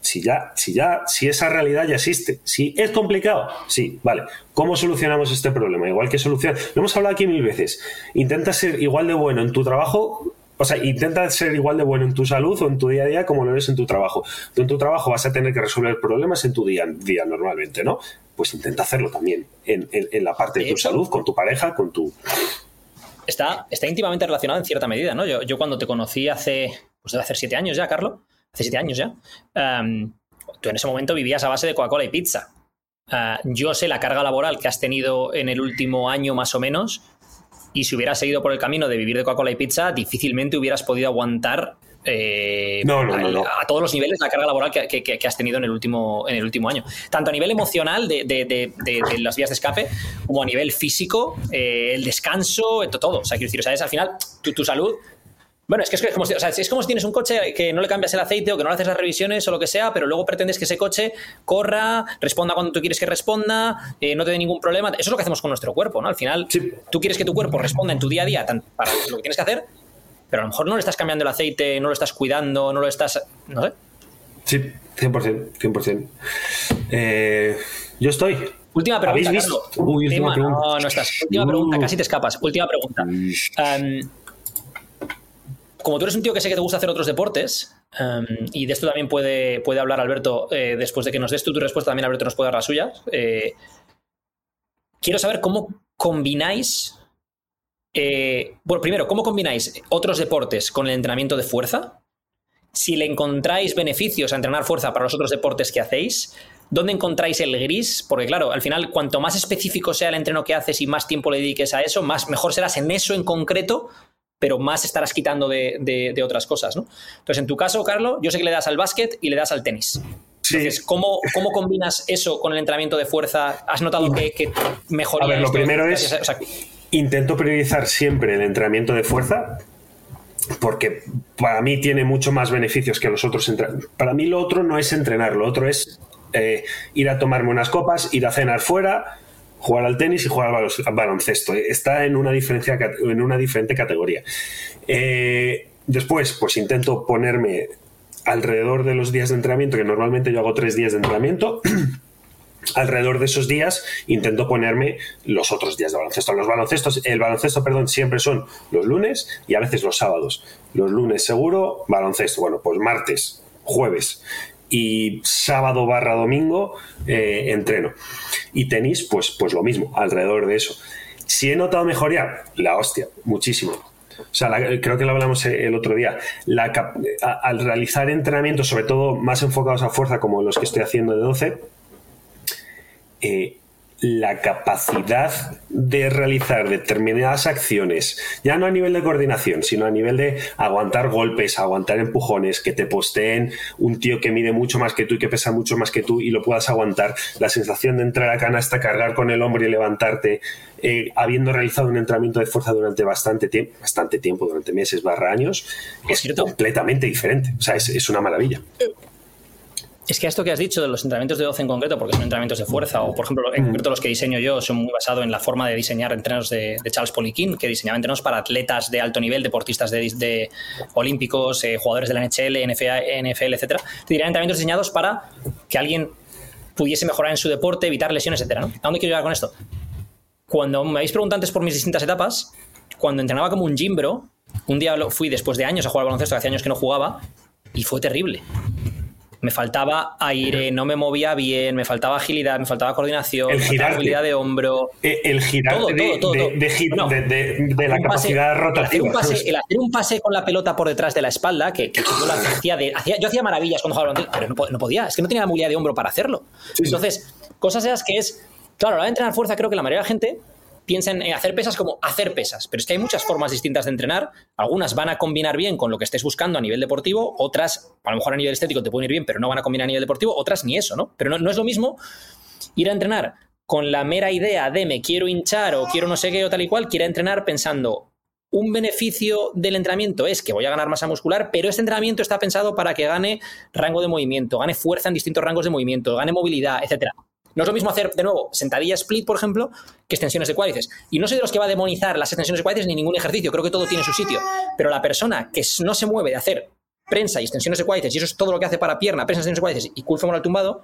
Si ya, si ya, si esa realidad ya existe, si es complicado, sí, vale. ¿Cómo solucionamos este problema? Igual que soluciona, lo hemos hablado aquí mil veces. Intenta ser igual de bueno en tu trabajo, o sea, intenta ser igual de bueno en tu salud o en tu día a día como lo eres en tu trabajo. Tú en tu trabajo vas a tener que resolver problemas en tu día a día normalmente, ¿no? Pues intenta hacerlo también en, en- en la parte de, tu salud, con tu pareja, con tu... Está, está íntimamente relacionado en cierta medida, ¿no? Yo, yo cuando te conocí hace, pues debe hacer siete años ya, Carlos, hace siete años ya, em, tú en ese momento vivías a base de Coca-Cola y pizza. Ah, yo sé la carga laboral que has tenido en el último año más o menos, y si hubieras seguido por el camino de vivir de Coca-Cola y pizza, difícilmente hubieras podido aguantar eh, No, no, no, al- no. a todos los niveles la carga laboral que, que- que has tenido en el último, en el último año. Tanto a nivel emocional de, de- de- las vías de escape, como a nivel físico, eh, el descanso, eh, todo. O sea, quiero decir, ¿sabes? Al final, tu, tu salud. Bueno, es que es como, si, o sea, es como si tienes un coche que no le cambias el aceite o que no le haces las revisiones o lo que sea, pero luego pretendes que ese coche corra, responda cuando tú quieres que responda, eh, no te dé ningún problema. Eso es lo que hacemos con nuestro cuerpo, ¿no? Al final, Sí. tú quieres que tu cuerpo responda en tu día a día tan- para lo que tienes que hacer, pero a lo mejor no le estás cambiando el aceite, no lo estás cuidando, no lo estás. No sé. Sí, 100%, 100%. Eh, yo estoy. Última pregunta, ¿Habéis visto? Uy, última pregunta. No, no estás. Última Uh. pregunta, casi te escapas. Última pregunta. Um, como tú eres un tío que sé que te gusta hacer otros deportes, um, y de esto también puede, puede hablar Alberto, eh, después de que nos des tú tu respuesta, también Alberto nos puede dar la suya. eh, quiero saber cómo combináis. eh, bueno, primero, ¿cómo combináis otros deportes con el entrenamiento de fuerza? Si le encontráis beneficios a entrenar fuerza para los otros deportes que hacéis, ¿dónde encontráis el gris? Porque claro, al final, cuanto más específico sea el entreno que haces y más tiempo le dediques a eso, más mejor serás en eso en concreto, pero más estarás quitando de, de- de otras cosas, ¿no? Entonces, en tu caso, Carlos, yo sé que le das al básquet y le das al tenis. Sí. Entonces, ¿cómo, cómo combinas eso con el entrenamiento de fuerza? ¿Has notado que, que mejoría A ver, lo primero es- a- o sea, Intento priorizar siempre el entrenamiento de fuerza porque para mí tiene mucho más beneficios que los otros. Para mí lo otro no es entrenar, lo otro es eh, ir a tomarme unas copas, ir a cenar fuera, jugar al tenis y jugar al baloncesto. Está en una, diferencia, en una diferente categoría. Eh, después, pues intento ponerme alrededor de los días de entrenamiento, que normalmente yo hago tres días de entrenamiento. alrededor de esos días intento ponerme los otros días de baloncesto. Los baloncestos, el baloncesto, perdón, siempre son los lunes y a veces los sábados. Los lunes seguro, baloncesto. Bueno, pues martes, jueves y sábado barra domingo eh, entreno. Y tenis, pues, pues lo mismo, alrededor de eso. Si he notado mejoría, la hostia, muchísimo. O sea, creo que lo hablamos el otro día. Al realizar entrenamientos, sobre todo más enfocados a fuerza, como los que estoy haciendo de 12, eh, la capacidad de realizar determinadas acciones, ya no a nivel de coordinación, sino a nivel de aguantar golpes, aguantar empujones, que te posteen un tío que mide mucho más que tú y que pesa mucho más que tú y lo puedas aguantar, la sensación de entrar a canasta, cargar con el hombro y levantarte, eh, habiendo realizado un entrenamiento de fuerza durante bastante tiempo, bastante tiempo, durante meses barra años, es cierto. completamente diferente. O sea, es, es una maravilla. Es que a esto que has dicho de los entrenamientos de 12 en concreto, porque son entrenamientos de fuerza, o por ejemplo, en concreto los que diseño yo, son muy basados en la forma de diseñar entrenos de, de Charles Poliquin, que diseñaba entrenos para atletas de alto nivel, deportistas de, de olímpicos, eh, jugadores de la NHL, NFL, NFL etcétera. Te dirían entrenamientos diseñados para que alguien pudiese mejorar en su deporte, evitar lesiones, etcétera. ¿no? ¿A dónde quiero llegar con esto? Cuando me habéis preguntado antes por mis distintas etapas, cuando entrenaba como un gimbro, un día fui después de años a jugar al baloncesto, hace años que no jugaba, y fue terrible me faltaba aire, no me movía bien, me faltaba agilidad, me faltaba coordinación, El me faltaba girar movilidad de hombro. Eh, El girar Todo, de, la capacidad el hacer, rotativa. un pase, el hacer un pase con la pelota por detrás de la espalda, que, que yo lo hacía, de, hacía- yo hacía maravillas cuando jugaba pero no, po- no podía, es que no tenía la movilidad de hombro para hacerlo. Sí, sí. Entonces, cosas esas que es, claro, a la hora de entrenar fuerza, creo que la mayoría de la gente piensa en hacer pesas como hacer pesas, pero es que hay muchas formas distintas de entrenar. Algunas van a combinar bien con lo que estés buscando a nivel deportivo, otras, a lo mejor a nivel estético te pueden ir bien, pero no van a combinar a nivel deportivo, otras ni eso, ¿no? Pero no, es lo mismo ir a entrenar con la mera idea de me quiero hinchar o quiero no sé qué o tal y cual, quiera entrenar pensando un beneficio del entrenamiento es que voy a ganar masa muscular, pero este entrenamiento está pensado para que gane rango de movimiento, gane fuerza en distintos rangos de movimiento, gane movilidad, etcétera. No es lo mismo hacer, de nuevo, sentadilla split, por ejemplo, que extensiones de cuádriceps. Y no soy de los que va a demonizar las extensiones de cuádriceps ni ningún ejercicio, creo que todo tiene su sitio. Pero la persona que no se mueve de hacer prensa y extensiones de cuádriceps, y eso es todo lo que hace para pierna, prensa, extensiones de cuádriceps y cool femoral tumbado,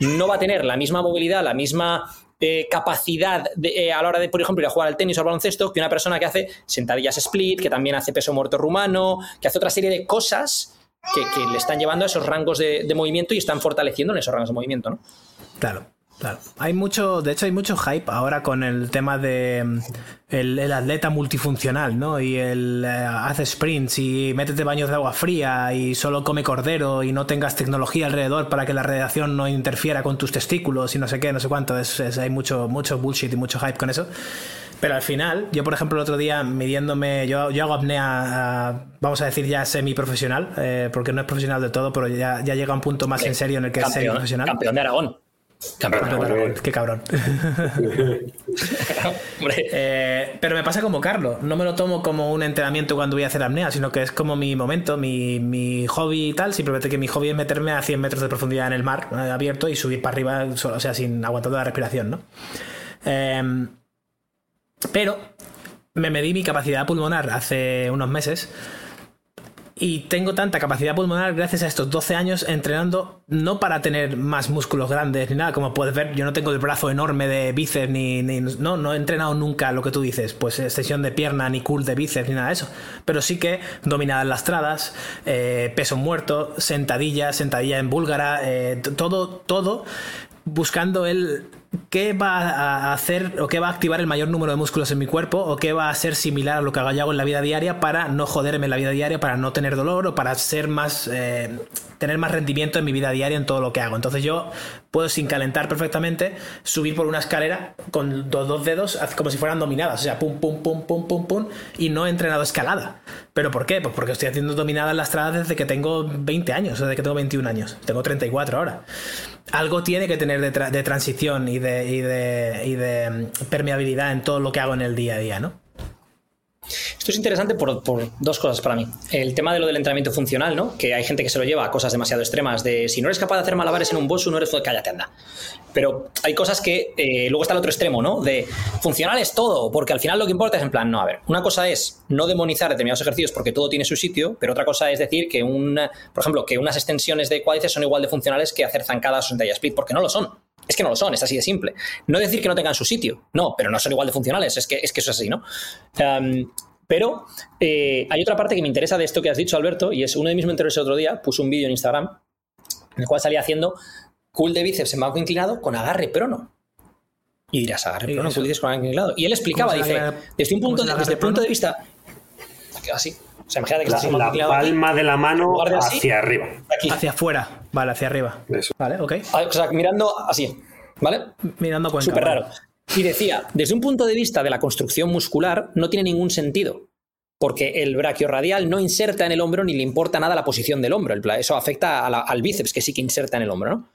no va a tener la misma movilidad, la misma eh, capacidad de, eh, a la hora de, por ejemplo, ir a jugar al tenis o al baloncesto que una persona que hace sentadillas split, que también hace peso muerto rumano, que hace otra serie de cosas que, le están llevando a esos rangos de, de movimiento y están fortaleciendo en esos rangos de movimiento, ¿no? Claro, claro. Hay mucho, de hecho, hay mucho hype ahora con el tema de mm, el, el atleta multifuncional, ¿no? Y el eh, hace sprints y métete baños de agua fría y solo come cordero y no tengas tecnología alrededor para que la radiación no interfiera con tus testículos y no sé qué, no sé cuánto. Es, es- hay mucho, mucho bullshit y mucho hype con eso. Pero al final, yo por ejemplo el otro día midiéndome, yo, yo hago apnea, ah, vamos a decir ya semi-profesional, eh, porque no es profesional de todo, pero ya, ya llega a un punto más en serio en el que es Campeón, semi-profesional. campeón de Aragón. De Qué cabrón. Eh, pero me pasa como Carlos, no me lo tomo como un entrenamiento cuando voy a hacer apnea, sino que es como mi momento, mi, mi hobby y tal. Simplemente que mi hobby es meterme a 100 metros de profundidad en el mar eh, abierto y subir para arriba, solo- o sea, sin aguantando la respiración, ¿no? Em, pero me medí mi capacidad pulmonar hace unos meses y tengo tanta capacidad pulmonar gracias a estos 12 años entrenando, no para tener más músculos grandes ni nada, como puedes ver, yo no tengo el brazo enorme de bíceps ni, ni- no, no he entrenado nunca lo que tú dices, pues extensión de pierna, ni cool de bíceps, ni nada de eso, pero sí que dominadas lastradas, eh, peso muerto, sentadilla, sentadilla en búlgara, eh, todo, todo buscando el qué va a hacer o qué va a activar el mayor número de músculos en mi cuerpo o qué va a ser similar a lo que hago en la vida diaria para no joderme en la vida diaria, para no tener dolor o para ser más eh, tener más rendimiento en mi vida diaria en todo lo que hago. Entonces yo puedo sin calentar perfectamente subir por una escalera con dos, dos dedos como si fueran dominadas, o sea, pum pum pum pum pum pum y no he entrenado escalada. ¿Pero por qué? Pues porque estoy haciendo dominadas lastradas desde que tengo 20 años, desde que tengo 21 años. Tengo 34 ahora algo tiene que tener de transición y de, y, de, y de mm, permeabilidad en todo lo que hago en el día a día, ¿no? Esto es interesante por, por dos cosas para mí. El tema de lo del entrenamiento funcional, ¿no? Que hay gente que se lo lleva a cosas demasiado extremas, de si no eres capaz de hacer malabares en un bosu, no eres... Cállate, anda. Pero hay cosas que... eh, luego está el otro extremo, ¿no? De funcional es todo, porque al final lo que importa es en plan, no, a ver, una cosa es no demonizar determinados ejercicios porque todo tiene su sitio, pero otra cosa es decir que un... Por ejemplo, que unas extensiones de cuádriceps son igual de funcionales que hacer zancadas o sentadilla split, porque no lo son. Es que no lo son, es así de simple. No decir que no tengan su sitio, no, pero no son igual de funcionales, es que, es que eso es así, ¿no? Pero eh, hay otra parte que me interesa de esto que has dicho, Alberto, y es uno de mis mentores el otro día, puso un vídeo en Instagram en el cual salía haciendo cool de bíceps en banco inclinado con agarre prono. Y dirás, agarre ¿Y prono, cool de bíceps con agarre inclinado. Y él explicaba, ¿Cómo se dice, desde un punto, desde el punto de vista... Así. O sea, imagínate que La, estás la aquí, palma de la mano de así, hacia arriba. aquí. Hacia afuera, vale, hacia arriba. Eso. Vale, ok. Ah, O sea, mirando así, ¿vale? Mirando cuenca. Súper raro. Y decía, desde un punto de vista de la construcción muscular, no tiene ningún sentido. Porque el brachiorradial no inserta en el hombro ni le importa nada la posición del hombro. Eso afecta a la- al bíceps, que sí que inserta en el hombro, ¿no?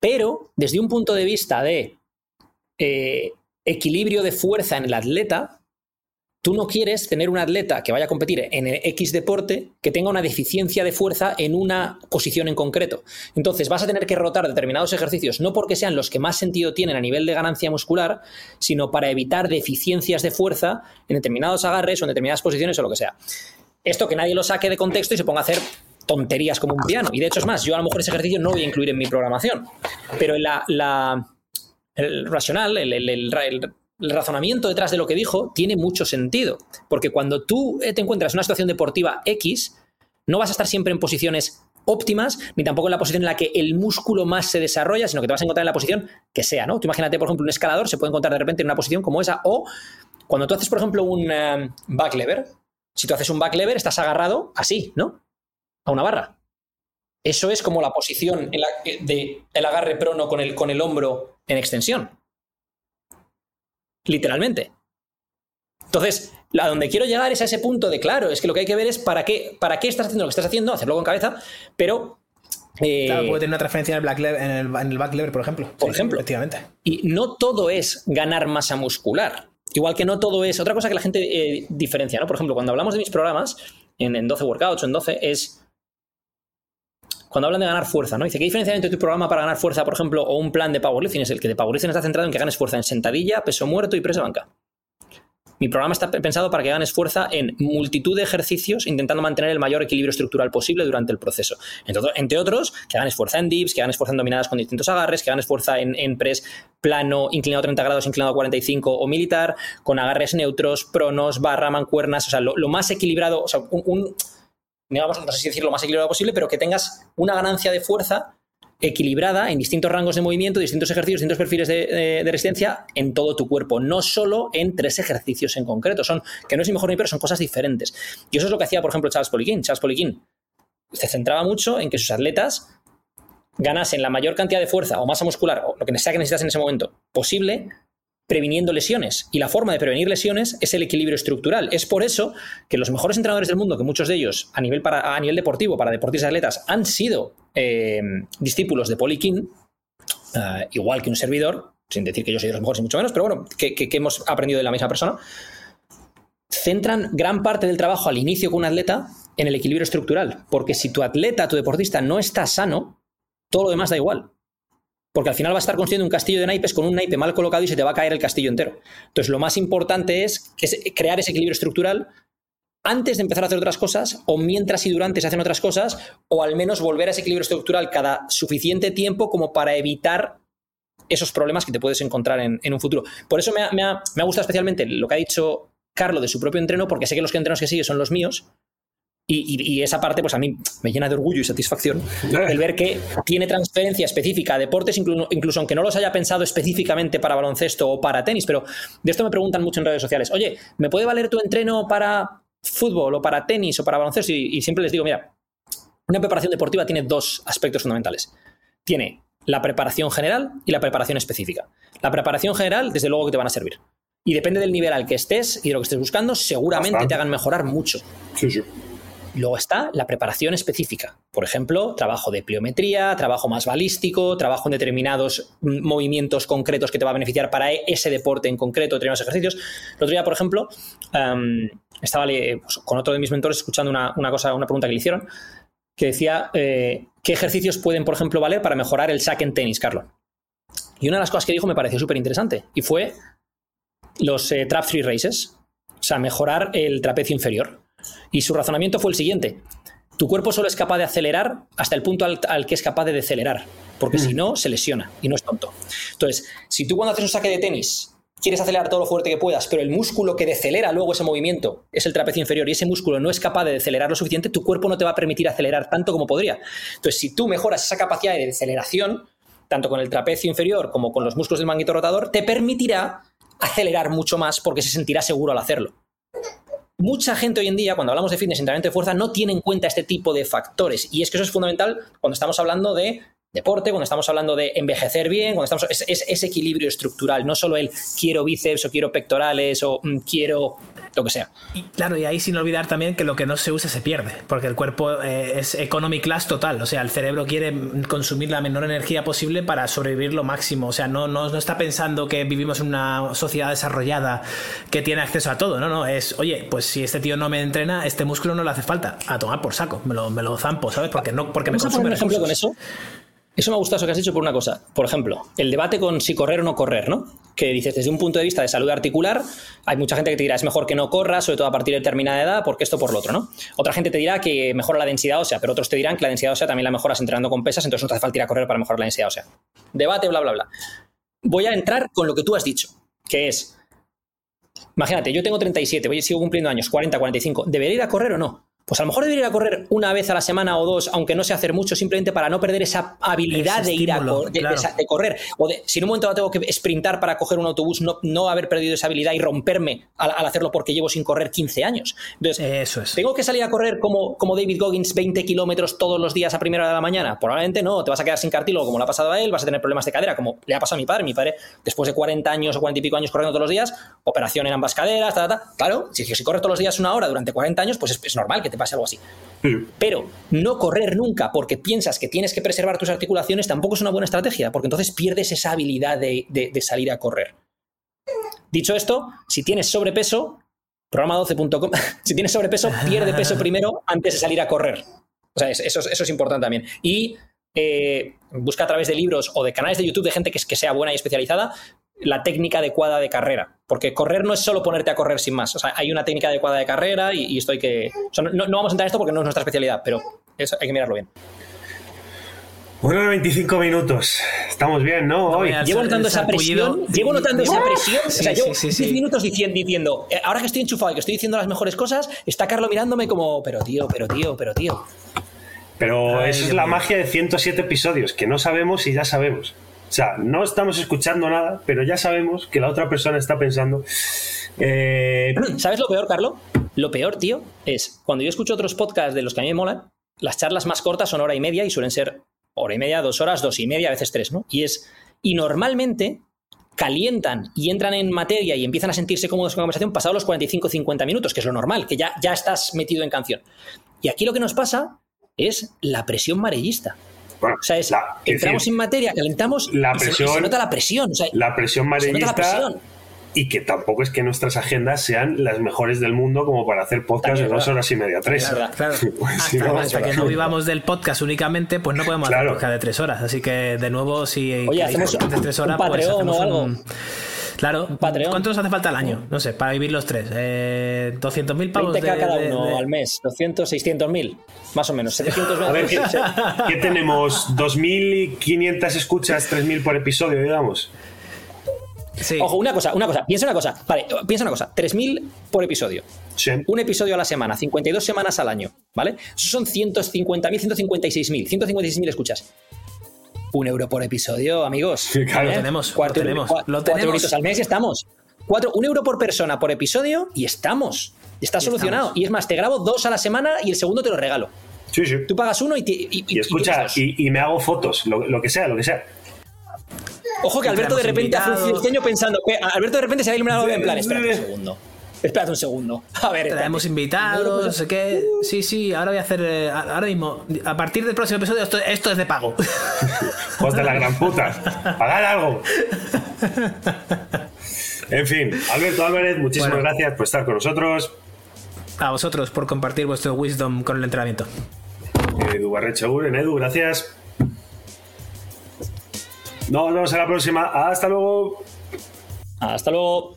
Pero, desde un punto de vista de eh, equilibrio de fuerza en el atleta, tú no quieres tener un atleta que vaya a competir en el X deporte que tenga una deficiencia de fuerza en una posición en concreto. Entonces vas a tener que rotar determinados ejercicios, no porque sean los que más sentido tienen a nivel de ganancia muscular, sino para evitar deficiencias de fuerza en determinados agarres o en determinadas posiciones o lo que sea. Esto que nadie lo saque de contexto y se ponga a hacer tonterías como un piano. Y de hecho es más, yo a lo mejor ese ejercicio no voy a incluir en mi programación. Pero la, la- el racional, el, el- el razonamiento detrás de lo que dijo tiene mucho sentido. Porque cuando tú eh, te encuentras en una situación deportiva X, no vas a estar siempre en posiciones óptimas, ni tampoco en la posición en la que el músculo más se desarrolla, sino que te vas a encontrar en la posición que sea, ¿no? Tú imagínate, por ejemplo, un escalador se puede encontrar de repente en una posición como esa, o cuando tú haces, por ejemplo, un eh, back lever, si tú haces un back lever, estás agarrado así, ¿no? A una barra. Eso es como la posición la, de agarre prono con el, con el hombro en extensión. Literalmente. Entonces, a donde quiero llegar es a ese punto de claro, es que lo que hay que ver es para qué, para qué estás haciendo lo que estás haciendo, hacerlo con cabeza, pero. Eh, claro, puede tener una transferencia en el, black lever, en, el, en el back lever, por ejemplo. Por ejemplo. Efectivamente. Y no todo es ganar masa muscular. Igual que no todo es. Otra cosa que la gente eh, diferencia, ¿no? Por ejemplo, cuando hablamos de mis programas, en, en 12 workouts o en 12, es cuando hablan de ganar fuerza, ¿no? Dice, ¿qué diferencia hay entre tu programa para ganar fuerza, por ejemplo, o un plan de powerlifting? Es el que de powerlifting está centrado en que ganes fuerza en sentadilla, peso muerto y presa banca. Mi programa está pensado para que ganes fuerza en multitud de ejercicios, intentando mantener el mayor equilibrio estructural posible durante el proceso. Entre, otros, que ganes fuerza en dips, que ganes fuerza en dominadas con distintos agarres, que ganes fuerza en, press plano, inclinado 30 grados, inclinado 45 o militar, con agarres neutros, pronos, barra, mancuernas, o sea, lo, más equilibrado, o sea, un digamos, no sé si decir lo más equilibrado posible, pero que tengas una ganancia de fuerza equilibrada en distintos rangos de movimiento, distintos ejercicios, distintos perfiles de, resistencia en todo tu cuerpo, no solo en tres ejercicios en concreto. Son, que no es ni mejor ni peor, son cosas diferentes. Y eso es lo que hacía, por ejemplo, Charles Poliquin. Charles Poliquin se centraba mucho en que sus atletas ganasen la mayor cantidad de fuerza o masa muscular, o lo que sea que necesitas en ese momento, posible, previniendo lesiones. Y la forma de prevenir lesiones es el equilibrio estructural. Es por eso que los mejores entrenadores del mundo, que muchos de ellos a nivel, para, a nivel deportivo, para deportistas atletas, han sido eh, discípulos de Poliquín, eh, igual que un servidor, sin decir que yo soy de los mejores y mucho menos, pero bueno, que, que hemos aprendido de la misma persona, centran gran parte del trabajo al inicio con un atleta en el equilibrio estructural. Porque si tu atleta, tu deportista no está sano, todo lo demás da igual. Porque al final va a estar construyendo un castillo de naipes con un naipe mal colocado y se te va a caer el castillo entero. Entonces, lo más importante es, crear ese equilibrio estructural antes de empezar a hacer otras cosas, o mientras y durante se hacen otras cosas, o al menos volver a ese equilibrio estructural cada suficiente tiempo como para evitar esos problemas que te puedes encontrar en, un futuro. Por eso me ha, me ha, gustado especialmente lo que ha dicho Carlo de su propio entreno, porque sé que los entrenos que sigue son los míos, y, esa parte, pues a mí me llena de orgullo y satisfacción el ver que tiene transferencia específica a deportes, incluso, aunque no los haya pensado específicamente para baloncesto o para tenis, pero de esto me preguntan mucho en redes sociales. Oye, ¿me puede valer tu entreno para fútbol o para tenis o para baloncesto? Y, siempre les digo, mira, una preparación deportiva tiene dos aspectos fundamentales. Tiene la preparación general y la preparación específica. La preparación general, desde luego que te van a servir. Y depende del nivel al que estés y de lo que estés buscando, seguramente te hagan mejorar mucho. Sí, sí. Luego está la preparación específica. Por ejemplo, trabajo de pliometría, trabajo más balístico, trabajo en determinados mm, movimientos concretos que te va a beneficiar para e-, ese deporte en concreto, determinados ejercicios. El otro día, por ejemplo, estaba pues, con otro de mis mentores escuchando una, cosa, una pregunta que le hicieron, que decía eh, qué ejercicios pueden, por ejemplo, valer para mejorar el saque en tenis, Carlos. Y una de las cosas que dijo me pareció súper interesante y fue los eh, trap three races, o sea, mejorar el trapecio inferior. Y su razonamiento fue el siguiente. Tu cuerpo solo es capaz de acelerar hasta el punto al, que es capaz de decelerar, porque si mm. no, se lesiona y no es tonto. Entonces, si tú cuando haces un saque de tenis quieres acelerar todo lo fuerte que puedas, pero el músculo que decelera luego ese movimiento es el trapecio inferior y ese músculo no es capaz de decelerar lo suficiente, tu cuerpo no te va a permitir acelerar tanto como podría. Entonces, si tú mejoras esa capacidad de deceleración, tanto con el trapecio inferior como con los músculos del manguito rotador, te permitirá acelerar mucho más porque se sentirá seguro al hacerlo mucha gente hoy en día, cuando hablamos de fitness y entrenamiento de fuerza, no tiene en cuenta este tipo de factores. Y es que eso es fundamental cuando estamos hablando de deporte, cuando estamos hablando de envejecer bien, cuando estamos es, ese equilibrio estructural, no solo el quiero bíceps o quiero pectorales o mm, quiero lo que sea. Y claro, y ahí sin olvidar también que lo que no se usa se pierde, porque el cuerpo eh, es economy class total, o sea, el cerebro quiere consumir la menor energía posible para sobrevivir lo máximo, o sea, no, no, no está pensando que vivimos en una sociedad desarrollada que tiene acceso a todo, no, no, es, oye, pues si este tío no me entrena, este músculo no le hace falta, a tomar por saco, me lo, me lo zampo, ¿sabes? Porque no, porque me consume un ejemplo con eso? Eso me ha gustado eso que has dicho por una cosa. Por ejemplo, el debate con si correr o no correr, ¿no? Que dices, desde un punto de vista de salud articular, hay mucha gente que te dirá, es mejor que no corras, sobre todo a partir de determinada edad, porque esto por lo otro, ¿no? Otra gente te dirá que mejora la densidad ósea, pero otros te dirán que la densidad ósea también la mejoras entrenando con pesas, entonces no te hace falta ir a correr para mejorar la densidad ósea. Debate, bla, bla, bla. Voy a entrar con lo que tú has dicho, que es, imagínate, yo tengo 37, voy, sigo cumpliendo años, 40, 45, ¿debería ir a correr o no? Pues a lo mejor debería correr una vez a la semana o dos, aunque no sé hacer mucho, simplemente para no perder esa habilidad Ese de ir a estímulo, cor- de, claro. de- de correr. O de, si en un momento dado tengo que sprintar para coger un autobús, no, no haber perdido esa habilidad y romperme al, al hacerlo porque llevo sin correr 15 años. Entonces, Eso es. ¿Tengo que salir a correr como, como David Goggins 20 kilómetros todos los días a primera hora de la mañana? Probablemente no, te vas a quedar sin cartílago como le ha pasado a él, vas a tener problemas de cadera como le ha pasado a mi padre. Mi padre, después de 40 años o 40 y pico años corriendo todos los días, operación en ambas caderas, ta, ta, ta. Claro, si, si corres todos los días una hora durante 40 años, pues es, es normal que te pase algo así. Pero no correr nunca porque piensas que tienes que preservar tus articulaciones tampoco es una buena estrategia, porque entonces pierdes esa habilidad de, de- de salir a correr. Dicho esto, si tienes sobrepeso, programa12.com, si tienes sobrepeso, pierde peso primero antes de salir a correr. O sea, es- eso, es- eso es importante también. Y eh, busca a través de libros o de canales de YouTube de gente que, que sea buena y especializada la técnica adecuada de carrera. Porque correr no es solo ponerte a correr sin más. O sea, hay una técnica adecuada de carrera y, y esto hay que... o sea, no, no vamos a entrar en esto porque no es nuestra especialidad, pero eso hay que mirarlo bien. Bueno, 25 minutos. Estamos bien, ¿no? No Hoy. Llevo notando esa presión, llevo notando esa presión, o Sí, sea, llevo sí, sí, sí. 10 minutos diciendo, diciendo, eh, ahora que estoy enchufado y que estoy diciendo las mejores cosas, está Carlos mirándome como, pero tío, pero tío, pero tío. Pero Ay, eso es la magia de 107 episodios, que no sabemos y ya sabemos. O sea, no estamos escuchando nada, pero ya sabemos que la otra persona está pensando. eh, ¿Sabes lo peor, Carlos? Lo peor, tío, es cuando yo escucho otros podcasts de los que a mí me molan, las charlas más cortas son hora y media y suelen ser hora y media, dos horas, dos y media, a veces tres, ¿no? Y es. Y normalmente calientan y entran en materia y empiezan a sentirse cómodos con la conversación pasados los 45-50 minutos, que es lo normal, que ya, ya estás metido en canción. Y aquí lo que nos pasa es la presión marellista. Bueno, O sea, es, la- es entramos decir, en materia, calentamos la y se- y se, presión- nota la presión. o sea, la presión se nota la amarillista presión. y que tampoco es que nuestras agendas sean las mejores del mundo como para hacer podcast También de dos horas y media, tres. Es verdad. Claro. Pues, si hasta no, hasta que no vivamos del podcast únicamente, pues no podemos Claro. hacer podcast de tres horas. Así que, de nuevo, si Oye, hacemos de tres un horas, pues hacemos o algo. un- Claro, Patreon. ¿cuánto nos hace falta al año? No sé, para vivir los tres. Eh, 200.000 pavos 20k de- cada de- uno de- al mes, 200, 600 mil, más o menos, 700 A ver, ¿qué, qué tenemos? ¿2.500 escuchas, 3.000 por episodio, digamos? Sí. Ojo, una cosa, una cosa, piensa una cosa, vale, piensa una cosa, 3.000 por episodio, Sí. un episodio a la semana, 52 semanas al año, ¿vale? Eso son 150.000, 156.000, 156.000 escuchas. Un euro por episodio, amigos. Sí, claro. Lo tenemos, Cuatro, lo tenemos, cua- lo cuatro tenemos. euritos al mes y estamos. Cuatro, un euro por persona por episodio y estamos. Está solucionado. estamos. Y es más, te grabo dos a la semana y el segundo te lo regalo. Sí, sí. Tú pagas uno y, te, y, Y escucha, y, y me hago fotos, lo, lo que sea, lo que sea. Ojo que Alberto de repente ha fruncido el invitados. ceño pensando. que Alberto de repente se ha iluminado en plan. Espérate un segundo. Espérate un segundo. A ver, Traemos invitados, no sé qué. Sí, sí, ahora voy a hacer. eh, ahora mismo, a partir del próximo episodio, esto, esto es de pago. Hijos de la gran puta. Pagad algo. En fin, Alberto Álvarez, muchísimas Bueno. gracias por estar con nosotros. A vosotros por compartir vuestro wisdom con el entrenamiento. Edu Barrechaguren, Edu, gracias. Nos vemos en la próxima. Hasta luego. Hasta luego.